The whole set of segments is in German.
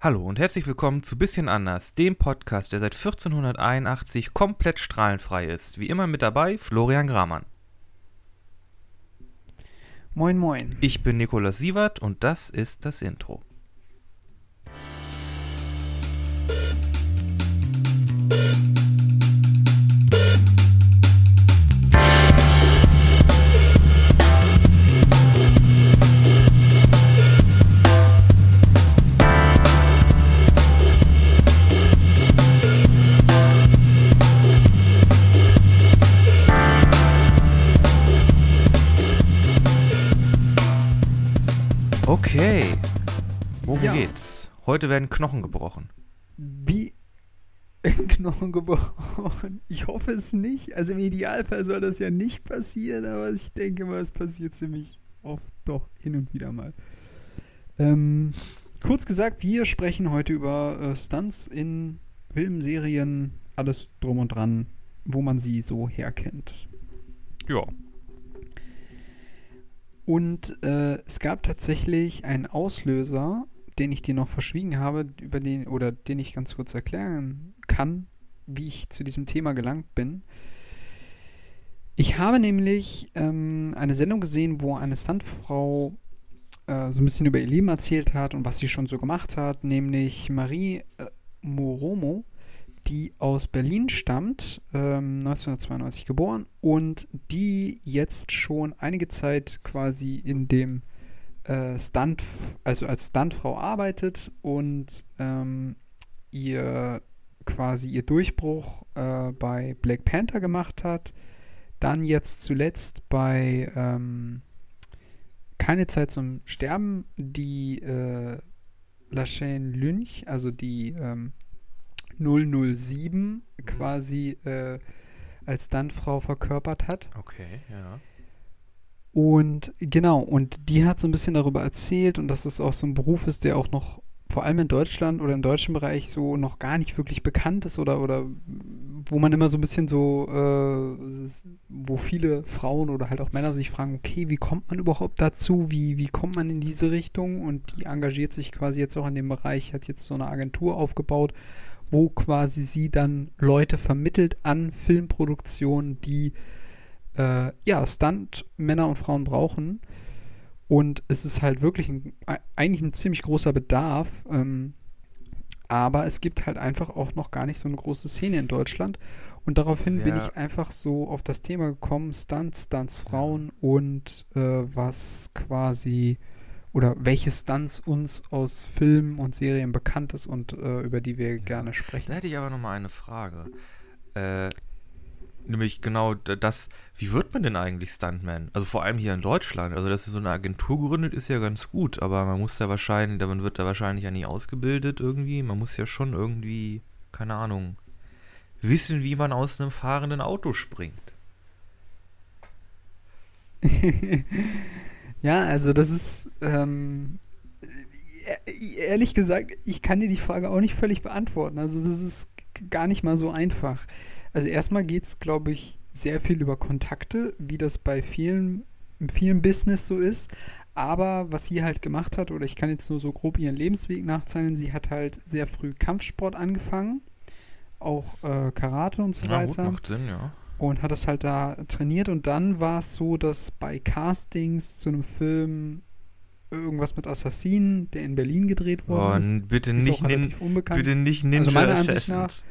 Hallo und herzlich willkommen zu Bisschen anders, dem Podcast, der seit 1481 komplett strahlenfrei ist. Wie immer mit dabei Florian Gramann. Moin, moin. Ich bin Nikolaus Sievert und das ist das Intro. Heute werden Knochen gebrochen. Wie Knochen gebrochen? Ich hoffe es nicht. Also im Idealfall soll das ja nicht passieren, aber ich denke mal, es passiert ziemlich oft doch hin und wieder mal. Ähm, kurz gesagt, wir sprechen heute über äh, Stunts in Filmen, Serien, alles drum und dran, wo man sie so herkennt. Ja. Und äh, es gab tatsächlich einen Auslöser, den ich dir noch verschwiegen habe, über den oder den ich ganz kurz erklären kann, wie ich zu diesem Thema gelangt bin. Ich habe nämlich ähm, eine Sendung gesehen, wo eine Stuntfrau äh, so ein bisschen über ihr Leben erzählt hat und was sie schon so gemacht hat, nämlich Marie äh, Moromo, die aus Berlin stammt, ähm, 1992 geboren und die jetzt schon einige Zeit quasi in dem äh, Stunt, also als Stuntfrau arbeitet und ähm, ihr quasi ihr Durchbruch äh, bei Black Panther gemacht hat, dann jetzt zuletzt bei ähm, Keine Zeit zum Sterben die äh, La Chaîne Lynch, also die ähm, 007 quasi äh, als Stuntfrau verkörpert hat. Okay, ja. Und genau, und die hat so ein bisschen darüber erzählt und dass es auch so ein Beruf ist, der auch noch vor allem in Deutschland oder im deutschen Bereich so noch gar nicht wirklich bekannt ist oder, oder wo man immer so ein bisschen so, äh, wo viele Frauen oder halt auch Männer sich fragen, okay, wie kommt man überhaupt dazu? Wie, wie kommt man in diese Richtung? Und die engagiert sich quasi jetzt auch in dem Bereich, hat jetzt so eine Agentur aufgebaut, wo quasi sie dann Leute vermittelt an Filmproduktionen, die äh, ja, Stunt-Männer und Frauen brauchen. Und es ist halt wirklich ein, eigentlich ein ziemlich großer Bedarf. Ähm, aber es gibt halt einfach auch noch gar nicht so eine große Szene in Deutschland. Und daraufhin bin Wer- ich einfach so auf das Thema gekommen, Stunts, Stunts Frauen und äh, was quasi oder welche Stunts uns aus Filmen und Serien bekannt ist und äh, über die wir Ja. gerne sprechen. Da hätte ich aber noch mal eine Frage. Äh, nämlich genau das, wie wird man denn eigentlich Stuntman? Also vor allem hier in Deutschland. Also, dass so eine Agentur gründet, ist ja ganz gut, aber man muss da wahrscheinlich, man wird da wahrscheinlich ja nie ausgebildet irgendwie. Man muss ja schon irgendwie, keine Ahnung, wissen, wie man aus einem fahrenden Auto springt. Ja, also das ist, ähm, e- ehrlich gesagt, ich kann dir die Frage auch nicht völlig beantworten. Also das ist gar nicht mal so einfach. Also erstmal geht es, glaube ich, sehr viel über Kontakte, wie das bei vielen, in vielen Business so ist. Aber was sie halt gemacht hat, oder ich kann jetzt nur so grob ihren Lebensweg nachzeichnen, sie hat halt sehr früh Kampfsport angefangen, auch äh, Karate und so Ja, gut, weiter macht Sinn, ja. und hat es halt da trainiert und dann war es so, dass bei Castings zu einem Film irgendwas mit Assassinen, der in Berlin gedreht Oh, worden ist, n- bitte ist nicht, nin, relativ unbekannt. bitte nicht Ninja Also meiner Ansicht Assassins.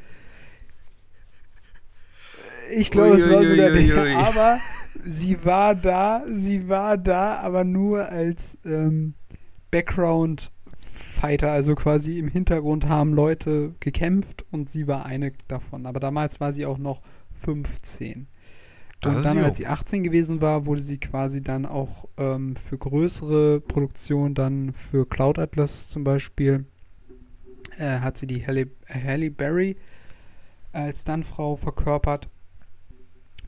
Ich glaube, es war sogar der, aber sie war da, sie war da, aber nur als ähm, Background Fighter, also quasi im Hintergrund haben Leute gekämpft und sie war eine davon. Aber damals war sie auch noch 15. Das Und ist dann, als sie 18 gewesen war, wurde sie quasi dann auch ähm, für größere Produktionen, dann für Cloud Atlas zum Beispiel, äh, hat sie die Halle, Halle Berry als Stuntfrau verkörpert.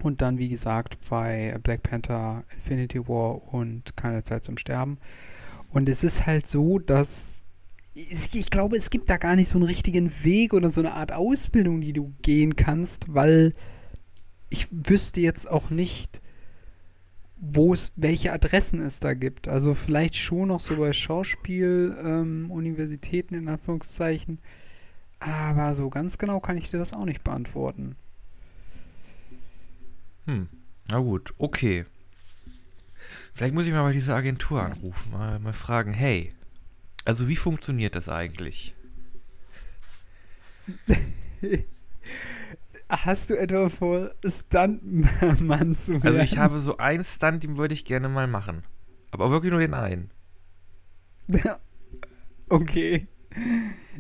Und dann, wie gesagt, bei Black Panther, Infinity War und Keine Zeit zum Sterben. Und es ist halt so, dass ich glaube, es gibt da gar nicht so einen richtigen Weg oder so eine Art Ausbildung, die du gehen kannst, weil ich wüsste jetzt auch nicht, wo es, welche Adressen es da gibt. Also vielleicht schon noch so bei Schauspiel-Universitäten ähm, in Anführungszeichen. Aber so ganz genau kann ich dir das auch nicht beantworten. Hm, na gut, okay. Vielleicht muss ich mal bei dieser Agentur anrufen, mal, mal fragen, hey, also wie funktioniert das eigentlich? Hast du etwa vor, Stuntmann zu werden? Also ich habe so einen Stunt, den würde ich gerne mal machen. Aber wirklich nur den einen. okay.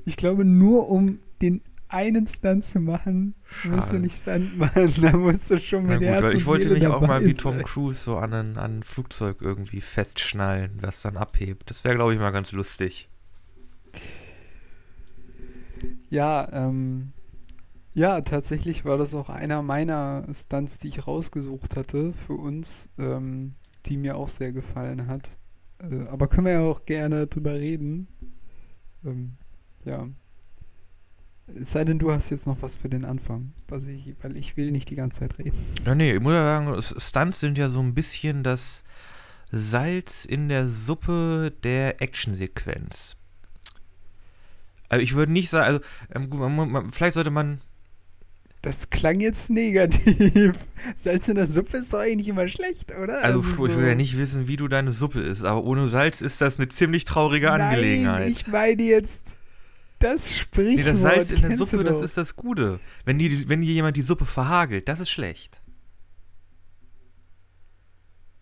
Ich glaube, nur um den einen Stunt zu machen, Schade. musst du nicht Stunt machen. Da musst du schon mit Na gut, Herz Ich wollte Seele mich auch mal wie Tom Cruise so an ein, an ein Flugzeug irgendwie festschnallen, was dann abhebt. Das wäre, glaube ich, mal ganz lustig. Ja, ähm, ja, tatsächlich war das auch einer meiner Stunts, die ich rausgesucht hatte für uns, ähm, die mir auch sehr gefallen hat. Äh, aber können wir ja auch gerne drüber reden. Ähm, ja. Es sei denn, du hast jetzt noch was für den Anfang, ich, weil ich will nicht die ganze Zeit reden. Ja, nee, ich muss ja sagen, Stunts sind ja so ein bisschen das Salz in der Suppe der Actionsequenz. Also ich würde nicht sagen, also ähm, man, man, vielleicht sollte man das klang jetzt negativ. Salz in der Suppe ist doch eigentlich immer schlecht, oder? Also, also ich will ja nicht wissen, wie du deine Suppe isst, aber ohne Salz ist das eine ziemlich traurige Nein, Angelegenheit. ich meine jetzt das Sprichwort. Nee, das Salz in der Suppe, das ist das Gute. Wenn, die, wenn dir jemand die Suppe verhagelt, das ist schlecht.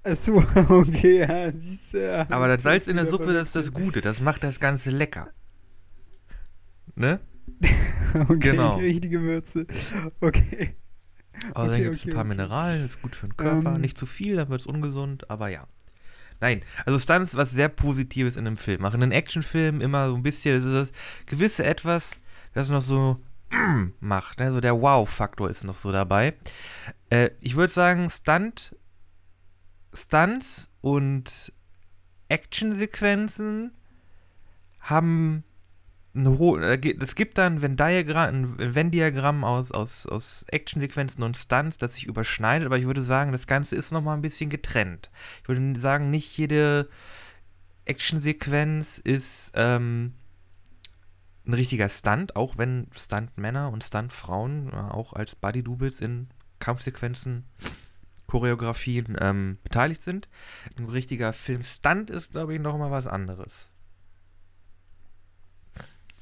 Achso, okay, ja, siehst du. Ja, aber das Salz in der Suppe, das ist das Gute. Das macht das Ganze lecker. Ne? okay, genau. die richtige Würze. Okay. Aber okay, dann gibt es okay, ein paar okay. Mineralien, ist gut für den Körper. Ähm, Nicht zu viel, dann wird es ungesund, aber ja. Nein, also Stunts was sehr Positives in einem Film. Machen einen Actionfilm immer so ein bisschen, das ist das gewisse Etwas, das noch so macht. Ne? So der Wow-Faktor ist noch so dabei. Äh, ich würde sagen, Stunt, Stunts und Actionsequenzen haben es gibt dann ein Venn-Diagramm aus, aus, aus Actionsequenzen und Stunts, das sich überschneidet, aber ich würde sagen, das Ganze ist nochmal ein bisschen getrennt. Ich würde sagen, nicht jede Actionsequenz ist ähm, ein richtiger Stunt, auch wenn Stuntmänner und Stuntfrauen äh, auch als Body-Doubles in Kampfsequenzen, Choreografien ähm, beteiligt sind. Ein richtiger Film-Stunt ist, glaube ich, nochmal was anderes.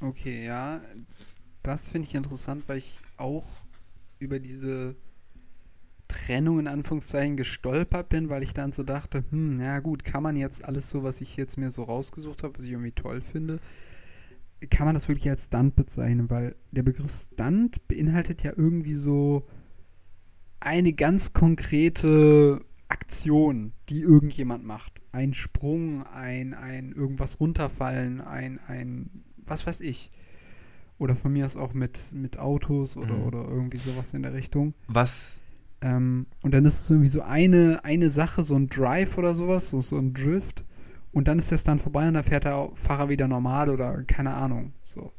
Okay, ja. Das finde ich interessant, weil ich auch über diese Trennung in Anführungszeichen gestolpert bin, weil ich dann so dachte, hm, ja gut, kann man jetzt alles so, was ich jetzt mir so rausgesucht habe, was ich irgendwie toll finde, kann man das wirklich als Stunt bezeichnen, weil der Begriff Stunt beinhaltet ja irgendwie so eine ganz konkrete Aktion, die irgendjemand macht. Ein Sprung, ein, ein irgendwas runterfallen, ein, ein was weiß ich. Oder von mir aus auch mit, mit Autos oder, mhm. oder irgendwie sowas in der Richtung. Was? Ähm, und dann ist es irgendwie so eine, eine Sache, so ein Drive oder sowas, so, so ein Drift. Und dann ist das dann vorbei und dann fährt der Fahrer wieder normal oder keine Ahnung. So.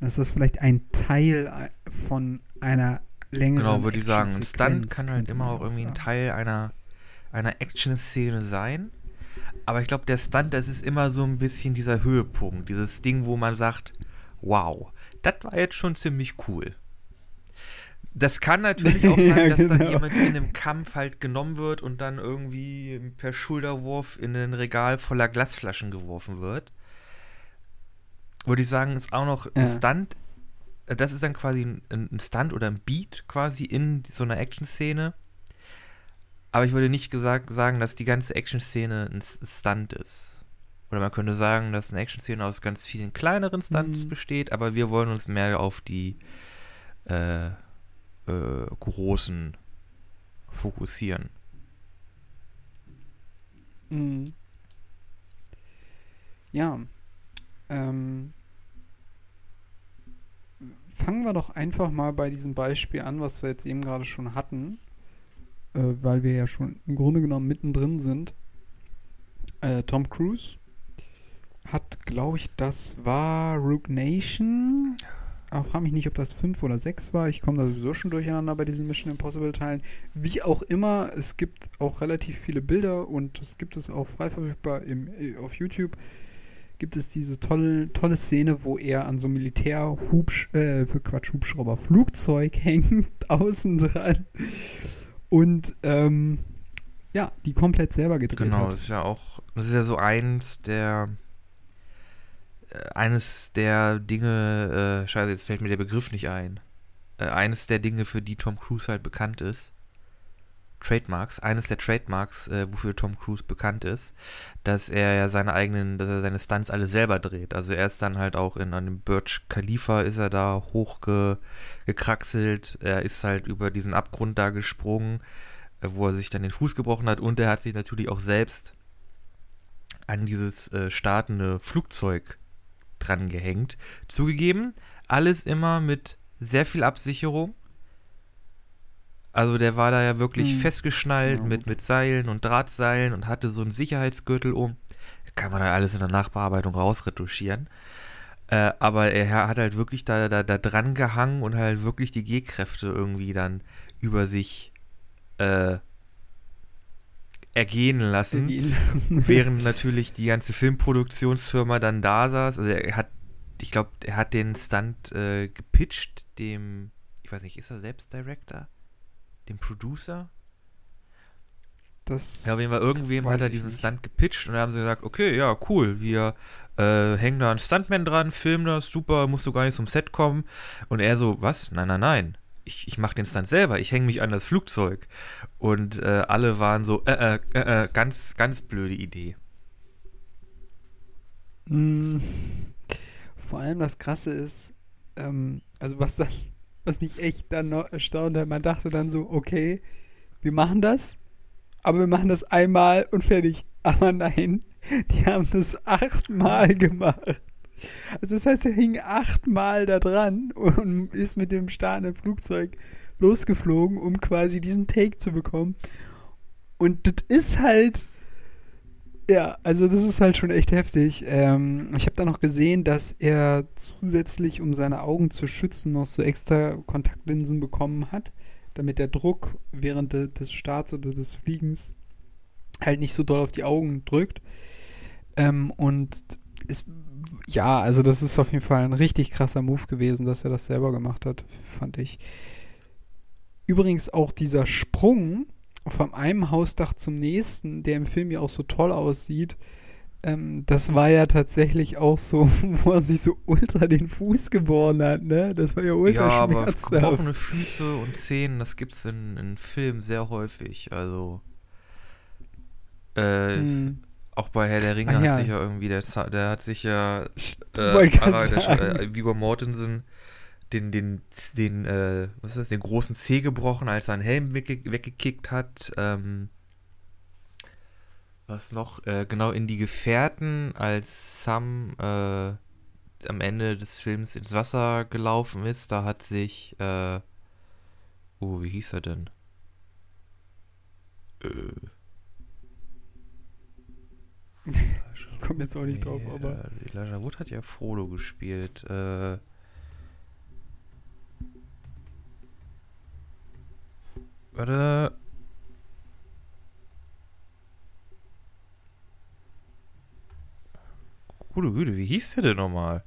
Das ist vielleicht ein Teil äh, von einer längeren Genau, würde ich sagen. Ein Stunt kann halt immer auch irgendwie ein Teil einer, einer Action-Szene sein. Aber ich glaube, der Stunt, das ist immer so ein bisschen dieser Höhepunkt, dieses Ding, wo man sagt, wow, das war jetzt schon ziemlich cool. Das kann natürlich auch sein, ja, dass genau. dann jemand in einem Kampf halt genommen wird und dann irgendwie per Schulterwurf in ein Regal voller Glasflaschen geworfen wird. Würde ich sagen, ist auch noch ein Stunt. Das ist dann quasi ein, ein Stunt oder ein Beat quasi in so einer Action-Szene. Aber ich würde nicht gesagt, sagen, dass die ganze Action-Szene ein Stunt ist. Oder man könnte sagen, dass eine Action-Szene aus ganz vielen kleineren Stunts mhm. besteht, aber wir wollen uns mehr auf die äh, äh, großen fokussieren. Mhm. Ja. Ähm, fangen wir doch einfach mal bei diesem Beispiel an, was wir jetzt eben gerade schon hatten äh, weil wir ja schon im Grunde genommen mittendrin sind. Äh, Tom Cruise hat, glaube ich, das war Rook Nation, aber frage mich nicht, ob das 5 oder 6 war. Ich komme da sowieso schon durcheinander bei diesen Mission Impossible Teilen. Wie auch immer, es gibt auch relativ viele Bilder und es gibt es auch frei verfügbar im, äh, auf YouTube. Gibt es diese tolle, tolle Szene, wo er an so Militär-Hubsch, äh, für Quatsch, Hubschrauber, Flugzeug hängt, außen dran. Und, ähm, ja, die komplett selber gedreht Genau, hat. das ist ja auch, das ist ja so eins der, äh, eines der Dinge, äh, scheiße, jetzt fällt mir der Begriff nicht ein. Äh, eines der Dinge, für die Tom Cruise halt bekannt ist. Trademarks, eines der Trademarks, äh, wofür Tom Cruise bekannt ist, dass er ja seine eigenen, dass er seine Stunts alle selber dreht. Also er ist dann halt auch in einem Burj Khalifa ist er da hochgekraxelt, er ist halt über diesen Abgrund da gesprungen, äh, wo er sich dann den Fuß gebrochen hat und er hat sich natürlich auch selbst an dieses äh, startende Flugzeug dran gehängt. Zugegeben, alles immer mit sehr viel Absicherung. Also der war da ja wirklich Hm. festgeschnallt Ja, mit, mit Seilen und Drahtseilen und hatte so einen Sicherheitsgürtel um. Kann man dann alles in der Nachbearbeitung rausretuschieren. Äh, aber er hat halt wirklich da, da, da dran gehangen und halt wirklich die G-Kräfte irgendwie dann über sich äh, ergehen lassen. Lassen. Während natürlich die ganze Filmproduktionsfirma dann da saß. Also er hat, ich glaube, er hat den Stunt äh, gepitcht, dem, ich weiß nicht, ist er selbst Director? Dem Producer? Das Ja, auf jeden Fall irgendwem hat er diesen nicht. Stunt gepitcht und dann haben sie gesagt, okay, ja, cool, wir äh, hängen da einen Stuntman dran, filmen das, super, musst du gar nicht zum Set kommen. Und er so, was? Nein, nein, nein. Ich, ich mache den Stunt selber, ich hänge mich an das Flugzeug. Und äh, alle waren so, äh, äh, äh, äh, ganz, ganz blöde Idee. Mm, Vor allem das Krasse ist, ähm, also was dann, was mich echt dann noch erstaunt hat, man dachte dann so, okay, wir machen das, aber wir machen das einmal und fertig. Aber nein, die haben das achtmal gemacht. Also das heißt, er hing achtmal da dran und ist mit dem startenden Flugzeug losgeflogen, um quasi diesen Take zu bekommen. Und das ist halt, ja, also das ist halt schon echt heftig. Ähm, ich habe da noch gesehen, dass er zusätzlich, um seine Augen zu schützen, noch so extra Kontaktlinsen bekommen hat, damit der Druck während de, des Starts oder des Fliegens halt nicht so doll auf die Augen drückt. Ähm, und ist, ja, also das ist auf jeden Fall ein richtig krasser Move gewesen, dass er das selber gemacht hat, fand ich. Übrigens auch dieser Sprung vom einem Hausdach zum nächsten, der im Film ja auch so toll aussieht, ähm, das war ja tatsächlich auch so, wo er sich so ultra den Fuß geboren hat, ne? Das war ja ultra ja, aber gebrochene Füße und Zehen, das gibt's in, in Filmen sehr häufig. Also äh, Hm. auch bei Herr der Ringe hat ja. sich ja irgendwie der, der hat sich ja äh, Ara- der, äh, Viggo Mortensen den, den, den, äh, was ist das, den großen Zeh gebrochen, als er einen Helm wegge weggekickt hat. Ähm, was noch? Äh, genau in die Gefährten, als Sam äh, am Ende des Films ins Wasser gelaufen ist, da hat sich, äh, oh, wie hieß er denn? Äh. Ich komme jetzt auch nicht drauf, Nee, aber. Äh, Elijah Wood hat ja Frodo gespielt. Äh, warte. Gute Güte, wie hieß der denn nochmal?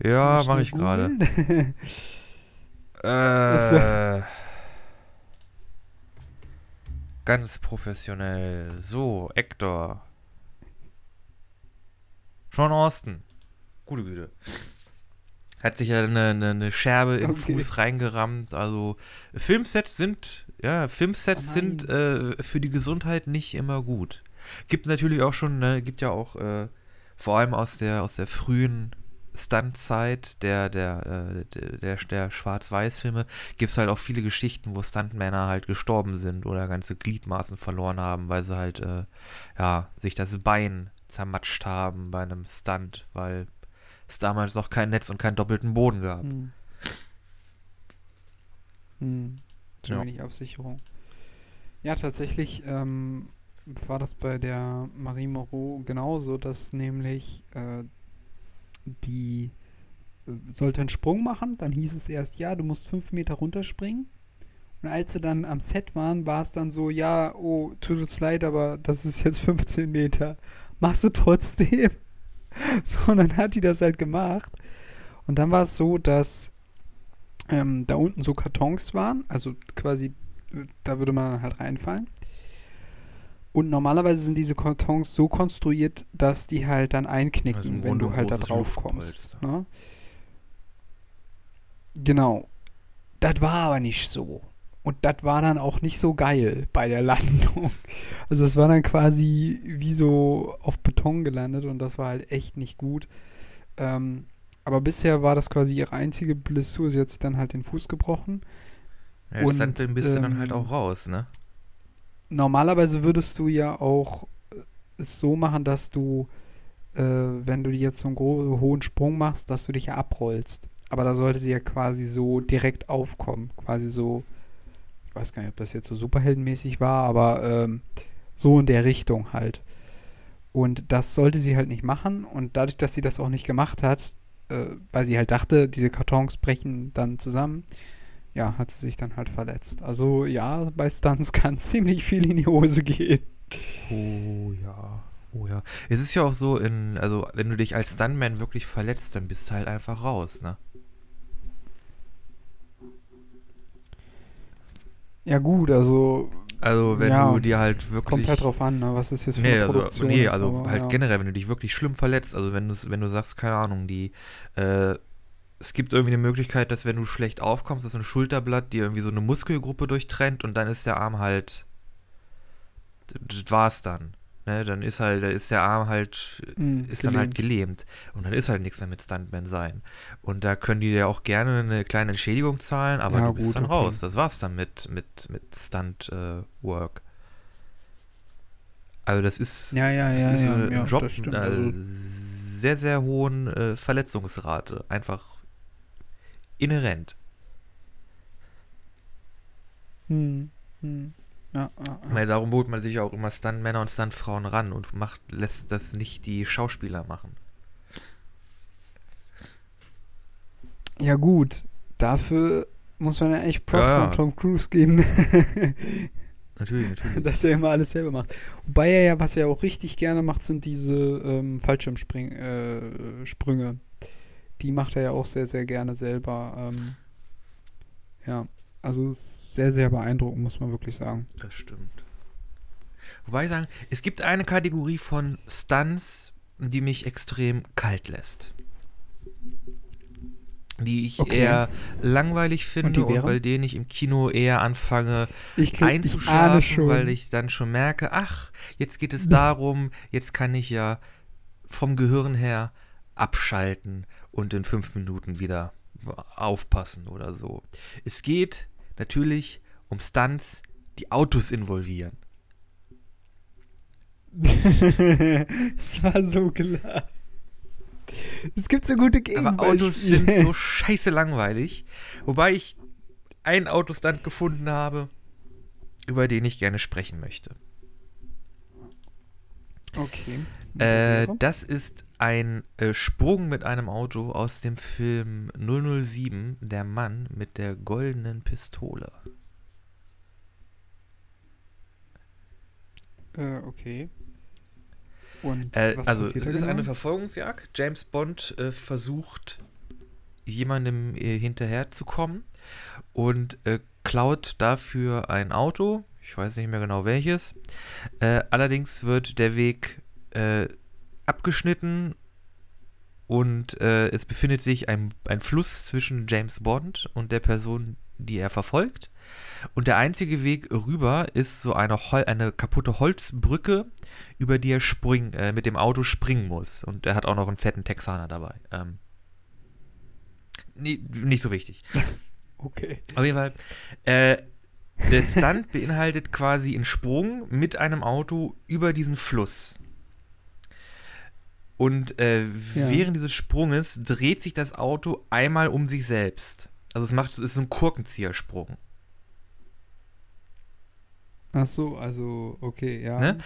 Ja, mache ich gerade. Äh, ganz professionell. So, Hector. Sean Austin. Gute Güte. Hat sich ja eine, eine, eine Scherbe den Okay. Fuß reingerammt. Also Filmsets sind, ja, Filmsets Oh sind äh, für die Gesundheit nicht immer gut. Gibt natürlich auch schon, ne, gibt ja auch äh, vor allem aus der aus der frühen Stuntzeit der der äh, der, der, der Schwarz-Weiß-Filme gibt es halt auch viele Geschichten, wo Stuntmänner halt gestorben sind oder ganze Gliedmaßen verloren haben, weil sie halt äh, ja sich das Bein zermatscht haben bei einem Stunt, weil es damals noch kein Netz und keinen doppelten Boden gab. Hm. Hm. Zu Ja. wenig Absicherung. Ja, tatsächlich, ähm, war das bei der Marie Moreau genauso, dass nämlich äh, die äh, sollte einen Sprung machen, dann hieß es erst, ja, du musst fünf Meter runterspringen. Und als sie dann am Set waren, war es dann so, ja, oh, tut uns leid, aber das ist jetzt 15 Meter. Machst du trotzdem? So, und dann hat die das halt gemacht. Und dann war es so, dass ähm, da unten so Kartons waren, also quasi, äh, da würde man halt reinfallen. Und normalerweise sind diese Kartons so konstruiert, dass die halt dann einknicken, Also wenn du halt da drauf kommst. Ne? Genau. Das war aber nicht so. Und das war dann auch nicht so geil bei der Landung. Also das war dann quasi wie so auf Beton gelandet und das war halt echt nicht gut. Ähm, aber bisher war das quasi ihre einzige Blessur. Sie hat sich dann halt den Fuß gebrochen. Ja, Und, dann bist du dann halt ähm, auch raus, ne? Normalerweise würdest du ja auch äh, es so machen, dass du, äh, wenn du jetzt so einen hohen Sprung machst, dass du dich ja abrollst. Aber da sollte sie ja quasi so direkt aufkommen. Quasi so, ich weiß gar nicht, ob das jetzt so superheldenmäßig war, aber ähm, so in der Richtung halt. Und das sollte sie halt nicht machen. Und dadurch, dass sie das auch nicht gemacht hat, äh, weil sie halt dachte, diese Kartons brechen dann zusammen, ja, hat sie sich dann halt verletzt. Also ja, bei Stunts kann ziemlich viel in die Hose gehen. Oh ja. Oh ja. Es ist ja auch so, in, also wenn du dich als Stuntman wirklich verletzt, dann bist du halt einfach raus, ne? Ja gut, also Also wenn Ja, du dir halt wirklich. kommt halt drauf an, ne? was ist jetzt für Nee, eine also, Produktion. nee, ist, also aber, halt ja. generell, wenn du dich wirklich schlimm verletzt, also wenn du wenn du sagst, keine Ahnung, die, äh, es gibt irgendwie eine Möglichkeit, dass wenn du schlecht aufkommst, dass ein Schulterblatt dir irgendwie so eine Muskelgruppe durchtrennt und dann ist der Arm halt, das war's dann. Ne? Dann ist halt, da ist der Arm halt, Mm, ist dann halt gelähmt. gelähmt. Und dann ist halt nichts mehr mit Stuntman sein. Und da können die dir auch gerne eine kleine Entschädigung zahlen, aber Ja, du bist gut, dann okay. raus. Das war's dann mit, mit, mit Stunt-Work. also das ist, Ja, ja, das ja, ist ja, ein ja, Job mit einer Also, sehr, sehr hohen äh, Verletzungsrate. Einfach inhärent. hm, hm, ja, ja, Ich meine, darum holt man sich auch immer Stuntmänner und Stuntfrauen ran und macht, lässt das nicht die Schauspieler machen. ja gut, dafür muss man ja echt Props Ja, ja. an Tom Cruise geben, Natürlich, natürlich. dass er immer alles selber macht. Wobei er ja, was er auch richtig gerne macht, sind diese ähm, Fallschirmsprünge. Äh, Sprünge. Die macht er ja auch sehr, sehr gerne selber. Ähm, ja, also sehr, sehr beeindruckend, muss man wirklich sagen. Das stimmt. Wobei ich sagen, es gibt eine Kategorie von Stunts, die mich extrem kalt lässt. Die ich Okay. eher langweilig finde und, wäre? bei denen ich im Kino eher anfange Ich, ich einzuschlafen, schon. weil ich dann schon merke, ach, jetzt geht es darum, jetzt kann ich ja vom Gehirn her abschalten und in fünf Minuten wieder aufpassen oder so. Es geht natürlich um Stunts, die Autos involvieren. Es war so klar. Es gibt so gute Aber Autos sind Gegenbeispiele. so scheiße langweilig. Wobei ich einen Autostunt gefunden habe, über den ich gerne sprechen möchte. Okay. Äh, das ist ein äh, Sprung mit einem Auto aus dem Film 007, Der Mann mit der goldenen Pistole. Äh, okay. Und Äh, was also, passiert es da ist genau? eine Verfolgungsjagd. James Bond äh, versucht, jemandem äh, hinterherzukommen und äh, klaut dafür ein Auto. Ich weiß nicht mehr genau welches. Äh, allerdings wird der Weg abgeschnitten und äh, es befindet sich ein, ein Fluss zwischen James Bond und der Person, die er verfolgt. Und der einzige Weg rüber ist so eine, Hol eine kaputte Holzbrücke, über die er spring, äh, mit dem Auto springen muss. Und er hat auch noch einen fetten Texaner dabei. Ähm, nie, nicht so wichtig. Okay. Auf jeden Fall. Äh, der Stunt beinhaltet quasi einen Sprung mit einem Auto über diesen Fluss. Und äh, Ja. während dieses Sprunges dreht sich das Auto einmal um sich selbst. Also es macht, es ist so ein Kurkenziehersprung. Ach so, also, okay, ja. Ne?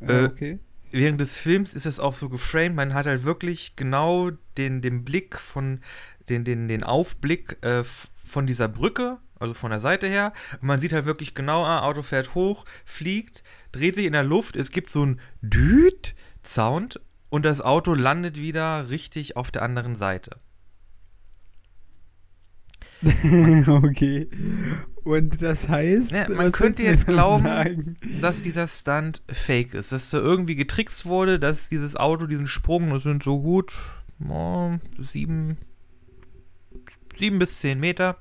Äh, okay. während des Films ist es auch so geframed, man hat halt wirklich genau den, den Blick von, den, den, den Aufblick äh, von dieser Brücke, also von der Seite her. Und man sieht halt wirklich genau, ah, Auto fährt hoch, fliegt, dreht sich in der Luft, es gibt so einen Düt-Sound und das Auto landet wieder richtig auf der anderen Seite. okay. Und das heißt, Ja, man könnte jetzt glauben, sagen? dass dieser Stunt fake ist, dass da irgendwie getrickst wurde, dass dieses Auto diesen Sprung, das sind so gut oh, sieben, sieben bis zehn Meter,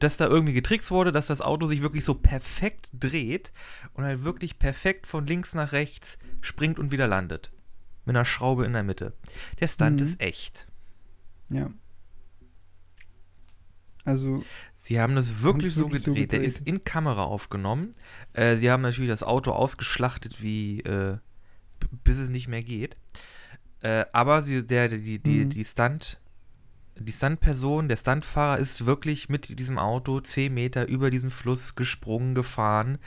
dass da irgendwie getrickst wurde, dass das Auto sich wirklich so perfekt dreht und halt wirklich perfekt von links nach rechts springt und wieder landet. Mit einer Schraube in der Mitte. Der Stunt Mhm. ist echt. Ja. Also, Sie haben das wirklich, so, wirklich gedreht. so Der gedreht. ist in Kamera aufgenommen. Äh, sie haben natürlich das Auto ausgeschlachtet, wie äh, bis es nicht mehr geht. Äh, aber sie, der, die, die, Mhm. die Stunt, die Stuntperson, der Stuntfahrer ist wirklich mit diesem Auto 10 Meter über diesen Fluss gesprungen, gefahren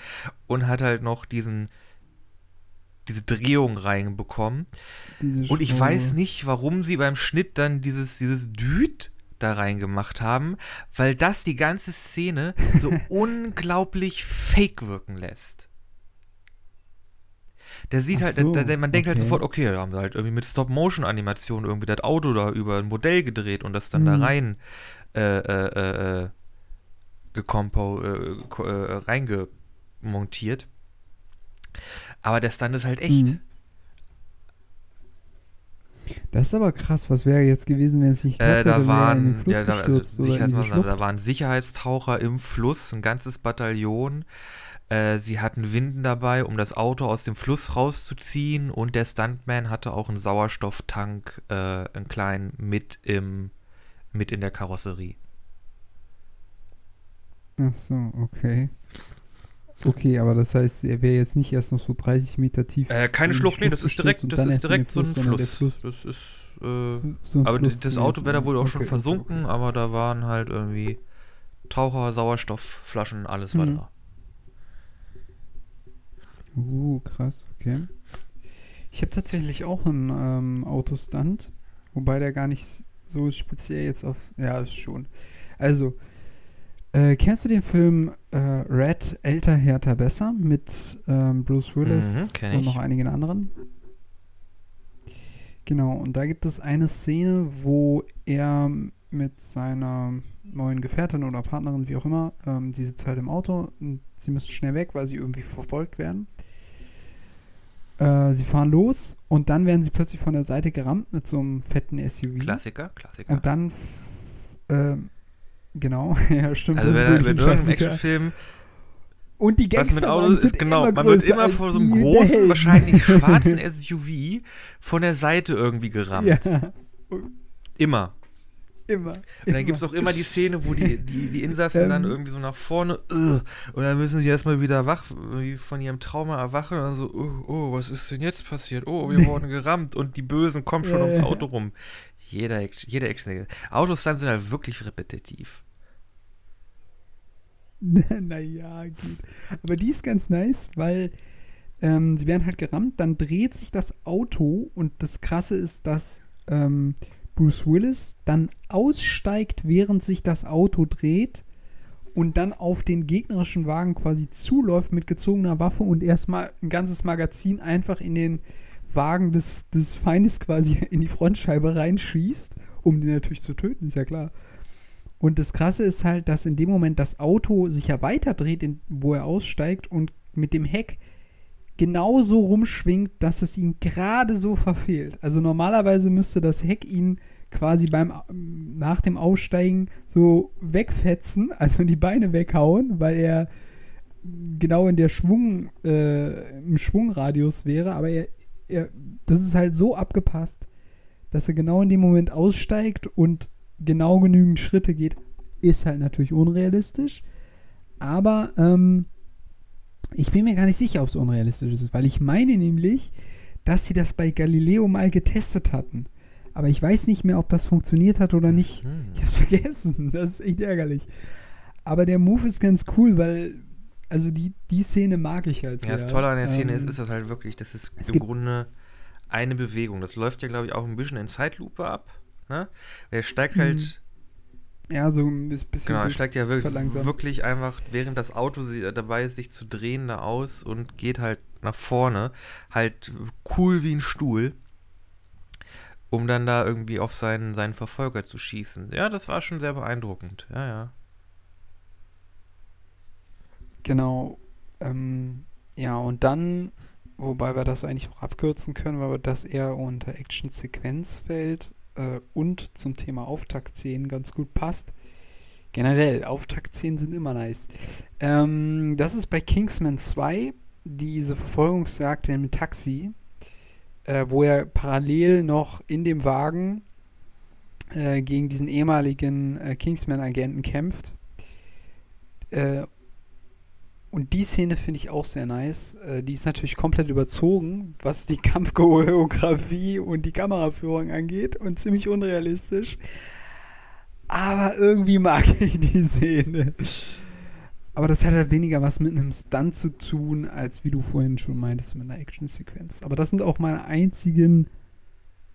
und hat halt noch diesen diese Drehung reinbekommen. diese Und ich weiß nicht, warum sie beim Schnitt dann dieses, dieses Düt da reingemacht haben, weil das die ganze Szene so unglaublich fake wirken lässt. Der sieht Ach halt, so, der, der, man denkt halt okay. sofort, okay, da haben sie halt irgendwie mit Stop-Motion-Animation irgendwie das Auto da über ein Modell gedreht und das dann da Mhm. rein äh, äh, äh, äh, gecompo, äh, äh, reingemontiert. Aber der Stand ist halt echt. Mhm. Das ist aber krass. Was wäre jetzt gewesen, wenn es nicht klappt? Äh, da wäre er in waren, den Fluss ja, da, gestürzt oder in Schlucht. da waren Sicherheitstaucher im Fluss, ein ganzes Bataillon. Äh, sie hatten Winden dabei, um das Auto aus dem Fluss rauszuziehen und der Stuntman hatte auch einen Sauerstofftank, äh, einen kleinen, mit, im, mit in der Karosserie. Ach so, okay. Okay, aber das heißt, er wäre jetzt nicht erst noch so 30 Meter tief. Äh, keine Schlucht, nee, das ist direkt, das ist direkt so ein Fluss. Fluss. Das ist, äh, so ein aber Fluss das Auto wäre da wohl auch okay, schon versunken, okay. aber da waren halt irgendwie Taucher, Sauerstoffflaschen, alles war Mhm. da. Uh, krass, okay. Ich habe tatsächlich auch einen ähm, Autostunt, wobei der gar nicht so speziell jetzt auf. Ja, ist schon. Also, äh, kennst du den Film äh, Red, älter, härter, besser mit ähm, Bruce Willis Mhm, und noch einigen anderen? Genau, und da gibt es eine Szene, wo er mit seiner neuen Gefährtin oder Partnerin, wie auch immer, ähm, die sitzt halt im Auto und sie müssen schnell weg, weil sie irgendwie verfolgt werden. Äh, sie fahren los und dann werden sie plötzlich von der Seite gerammt mit so einem fetten SUV. Klassiker, Klassiker. Und dann, ähm, genau, ja, stimmt, Also das ist wenn, wirklich wenn du einen. Actionfilm Und die Gangsterwagen Autos sind ist, genau, immer man wird immer von so einem großen, wahrscheinlich schwarzen SUV von der Seite irgendwie gerammt. Ja, Immer. immer. Und dann gibt es auch immer die Szene, wo die, die, die Insassen dann Ähm. irgendwie so nach vorne, "Ugh", und dann müssen die erstmal wieder wach, irgendwie von ihrem Trauma erwachen und dann so, oh, oh, was ist denn jetzt passiert? Oh, wir wurden gerammt und die Bösen kommen schon Ja, ums. Auto rum. Jeder, jeder Action. Autostunts sind halt wirklich repetitiv. naja, geht. Aber die ist ganz nice, weil ähm, sie werden halt gerammt, dann dreht sich das Auto und das Krasse ist, dass ähm, Bruce Willis dann aussteigt, während sich das Auto dreht und dann auf den gegnerischen Wagen quasi zuläuft mit gezogener Waffe und erstmal ein ganzes Magazin einfach in den Wagen des, des Feindes quasi in die Frontscheibe reinschießt, um den natürlich zu töten, ist ja klar. Und das Krasse ist halt, dass in dem Moment das Auto sich ja weiterdreht, in, wo er aussteigt und mit dem Heck genauso rumschwingt, dass es ihn gerade so verfehlt. Also normalerweise müsste das Heck ihn quasi beim nach dem Aussteigen so wegfetzen, also die Beine weghauen, weil er genau in der Schwung äh, im Schwungradius wäre, aber er, er das ist halt so abgepasst, dass er genau in dem Moment aussteigt und genau genügend Schritte geht, ist halt natürlich unrealistisch. Aber ähm, ich bin mir gar nicht sicher, ob es unrealistisch ist, weil ich meine nämlich, dass sie das bei Galileo mal getestet hatten. Aber ich weiß nicht mehr, ob das funktioniert hat oder nicht. Hm. Ich hab's vergessen. Das ist echt ärgerlich. Aber der Move ist ganz cool, weil, also die, die Szene mag ich halt sehr. Ja, das Tolle an der Szene Ähm, ist, ist das halt wirklich, das ist im Grunde eine Bewegung. Das läuft ja, glaube ich, auch ein bisschen in Zeitlupe ab. Ne? Er steigt halt, Ja, so ein bis- bisschen. genau, er steigt ja wirklich, wirklich einfach, während das Auto dabei ist, sich zu drehen, da aus und geht halt nach vorne. Halt cool wie ein Stuhl. Um dann da irgendwie auf seinen, seinen Verfolger zu schießen. Ja, das war schon sehr beeindruckend. Ja, ja. Genau. Ähm, ja, und dann, wobei wir das eigentlich auch abkürzen können, weil das eher unter Action-Sequenz fällt äh, und zum Thema Auftaktszenen ganz gut passt. Generell, Auftaktszenen sind immer nice. Ähm, das ist bei Kingsman 2 diese Verfolgungsjagd im Taxi, äh, wo er parallel noch in dem Wagen äh, gegen diesen ehemaligen äh, Kingsman-Agenten kämpft. Und die Szene finde ich auch sehr nice. Äh, die ist natürlich komplett überzogen, was die Kampfchoreografie und die Kameraführung angeht und ziemlich unrealistisch. Aber irgendwie mag ich die Szene. Aber das hat halt weniger was mit einem Stunt zu tun, als wie du vorhin schon meintest, mit einer Actionsequenz. Aber das sind auch meine einzigen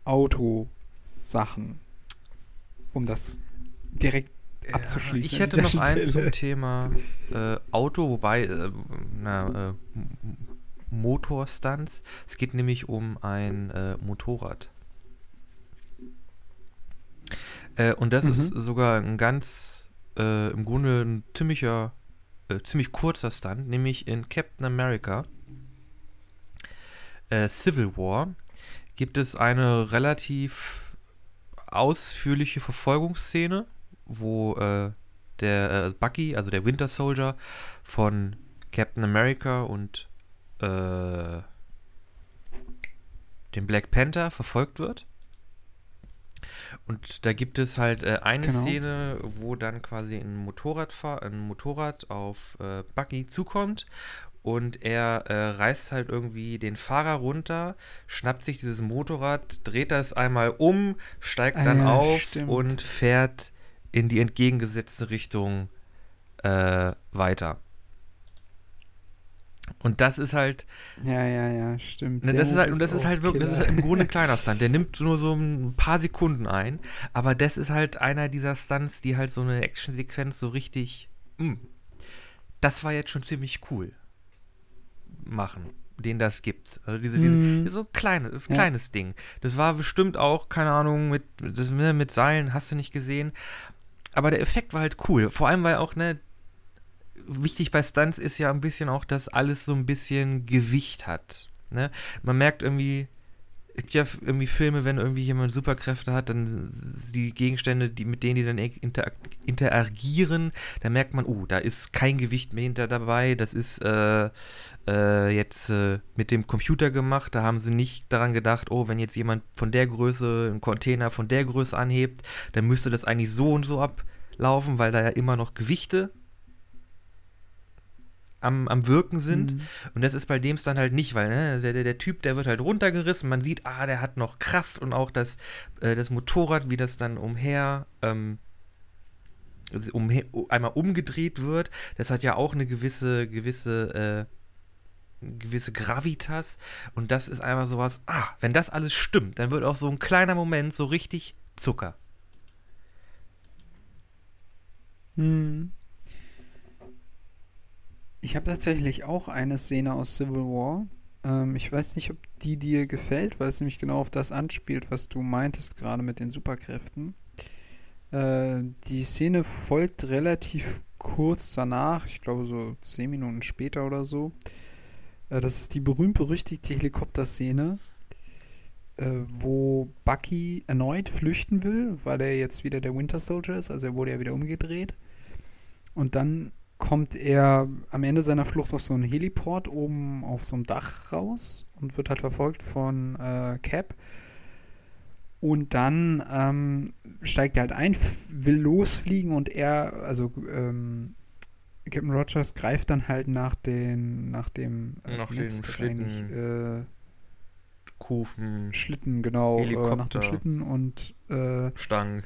Autosachen, um das direkt abzuschließen. Ich hätte noch dieser eins Stelle. zum Thema äh, Auto, wobei, äh, na, äh, Motorstunts. Es geht nämlich um ein äh, Motorrad. Äh, und das Mhm. ist sogar ein ganz, äh, im Grunde ein ziemlicher, äh, ziemlich kurzer Stunt, nämlich in Captain America äh, Civil War gibt es eine relativ ausführliche Verfolgungsszene, wo äh, der äh, Bucky, also der Winter Soldier von Captain America und äh, dem Black Panther verfolgt wird. Und da gibt es halt äh, eine Genau. Szene, wo dann quasi ein Motorradfahr ein Motorrad auf äh, Bucky zukommt und er äh, reißt halt irgendwie den Fahrer runter, schnappt sich dieses Motorrad, dreht das einmal um, steigt Ah dann ja, auf stimmt. und fährt in die entgegengesetzte Richtung äh, weiter. Und das ist halt, Ja, ja, ja, stimmt. ne, das ist halt, und das ist halt wirklich, das ist Killer. halt im Grunde ein kleiner Stunt. Der nimmt nur so ein paar Sekunden ein, aber das ist halt einer dieser Stunts, die halt so eine Actionsequenz so richtig, mh, das war jetzt schon ziemlich cool machen, den das gibt. Also diese, diese, Mhm. so ein kleines, ein Ja. kleines Ding. Das war bestimmt auch, keine Ahnung, mit, das, ne, mit Seilen, hast du nicht gesehen. Aber der Effekt war halt cool. Vor allem, weil auch, ne, wichtig bei Stunts ist ja ein bisschen auch, dass alles so ein bisschen Gewicht hat. Ne? Man merkt irgendwie, gibt ja irgendwie Filme, wenn irgendwie jemand Superkräfte hat, dann die Gegenstände, die, mit denen die dann inter interagieren, da merkt man, uh, da ist kein Gewicht mehr hinter dabei, das ist äh, äh, jetzt äh, mit dem Computer gemacht, da haben sie nicht daran gedacht, oh, wenn jetzt jemand von der Größe einen Container von der Größe anhebt, dann müsste das eigentlich so und so ablaufen, weil da ja immer noch Gewichte am, am Wirken sind. Mhm. Und das ist bei dem dann halt nicht, weil ne, der, der, der Typ, der wird halt runtergerissen, man sieht, ah, der hat noch Kraft und auch das, äh, das Motorrad, wie das dann umher, ähm, umher, einmal umgedreht wird, das hat ja auch eine gewisse, gewisse, äh, gewisse Gravitas und das ist einfach sowas, ah, wenn das alles stimmt, dann wird auch so ein kleiner Moment so richtig Zucker. Hm. Ich habe tatsächlich auch eine Szene aus Civil War. Ähm, ich weiß nicht, ob die dir gefällt, weil es nämlich genau auf das anspielt, was du meintest gerade mit den Superkräften. Äh, die Szene folgt relativ kurz danach, ich glaube so zehn Minuten später oder so. Äh, das ist die berühmt-berüchtigte Helikopterszene, äh, wo Bucky erneut flüchten will, weil er jetzt wieder der Winter Soldier ist, also er wurde ja wieder umgedreht. Und dann kommt er am Ende seiner Flucht auf so einen Heliport oben auf so einem Dach raus und wird halt verfolgt von äh, Cap. Und dann ähm, steigt er halt ein, will losfliegen und er, also ähm, Captain Rogers greift dann halt nach den, nach dem, äh, Nach dem Schlitten. Äh, Kufen, Schlitten, genau, äh, nach dem Helikopter. Schlitten und äh, Stangen.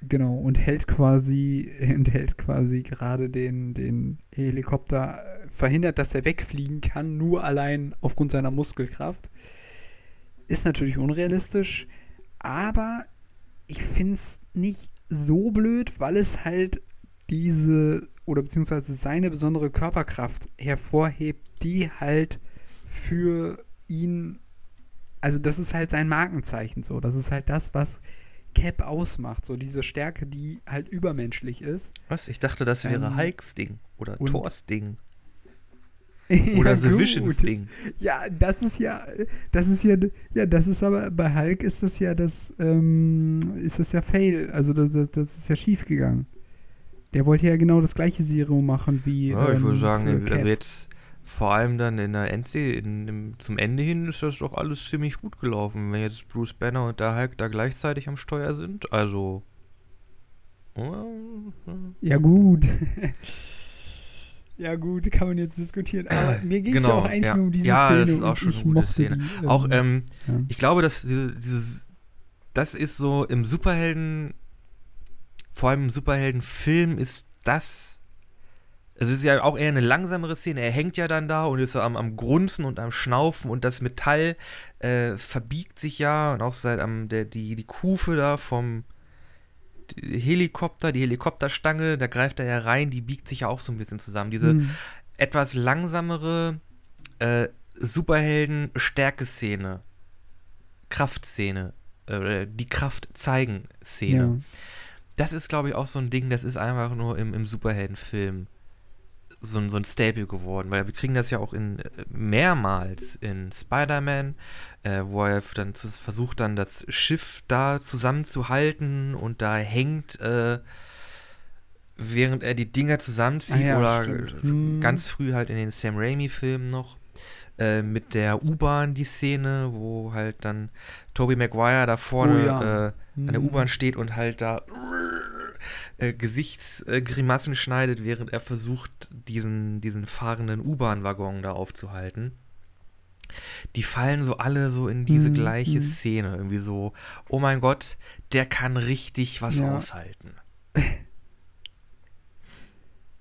Genau, und hält quasi, und quasi gerade den, den Helikopter verhindert, dass er wegfliegen kann, nur allein aufgrund seiner Muskelkraft. Ist natürlich unrealistisch, aber ich finde es nicht so blöd, weil es halt diese oder beziehungsweise seine besondere Körperkraft hervorhebt, die halt für ihn, also das ist halt sein Markenzeichen so. Das ist halt das, was Cap ausmacht, so diese Stärke, die halt übermenschlich ist. Was? Ich dachte, das wäre ähm, Hulks Ding oder Thors Ding. Oder ja, The Visions Ding. Ja, das ist ja, das ist ja, ja, das ist aber, bei Hulk ist das ja das, ähm, ist das ja Fail, also das, das ist ja schief gegangen. Der wollte ja genau das gleiche Serum machen wie. Ja, ich ähm, würde sagen, also jetzt vor allem dann in der Endserie, in, in, zum Ende hin ist das doch alles ziemlich gut gelaufen, wenn jetzt Bruce Banner und der Hulk da gleichzeitig am Steuer sind. Also. Ja, gut. Ja, gut, kann man jetzt diskutieren. Aber mir ging es genau, ja auch eigentlich ja. nur um diese ja, Szene. Ja, das ist auch schon eine gute Szene. Die, ähm, auch, ähm, ja. ich glaube, dass dieses, das ist so im Superhelden, vor allem im Superheldenfilm ist das, also es ist ja auch eher eine langsamere Szene. Er hängt ja dann da und ist so am, am Grunzen und am Schnaufen und das Metall äh, verbiegt sich ja und auch seit am, der, die, die Kufe da vom, Helikopter, die Helikopterstange, da greift er ja rein, die biegt sich ja auch so ein bisschen zusammen. Diese mhm. etwas langsamere äh, Superhelden-Stärke-Szene, Kraftszene, äh, die Kraft zeigen Szene. Ja. Das ist, glaube ich, auch so ein Ding, das ist einfach nur im, im Superheldenfilm so, so ein Staple geworden, weil wir kriegen das ja auch in äh, mehrmals in Spider-Man, äh, wo er dann zu, versucht dann das Schiff da zusammenzuhalten und da hängt, äh, während er die Dinger zusammenzieht ah ja, oder hm. ganz früh halt in den Sam Raimi-Filmen noch äh, mit der U-Bahn die Szene, wo halt dann Tobey Maguire da vorne oh ja. äh, an der hm. U-Bahn steht und halt da äh, Gesichtsgrimassen schneidet, während er versucht, diesen, diesen fahrenden U-Bahn-Waggon da aufzuhalten. Die fallen so alle so in diese mhm. gleiche mhm. Szene. Irgendwie so, oh mein Gott, der kann richtig was ja. aushalten.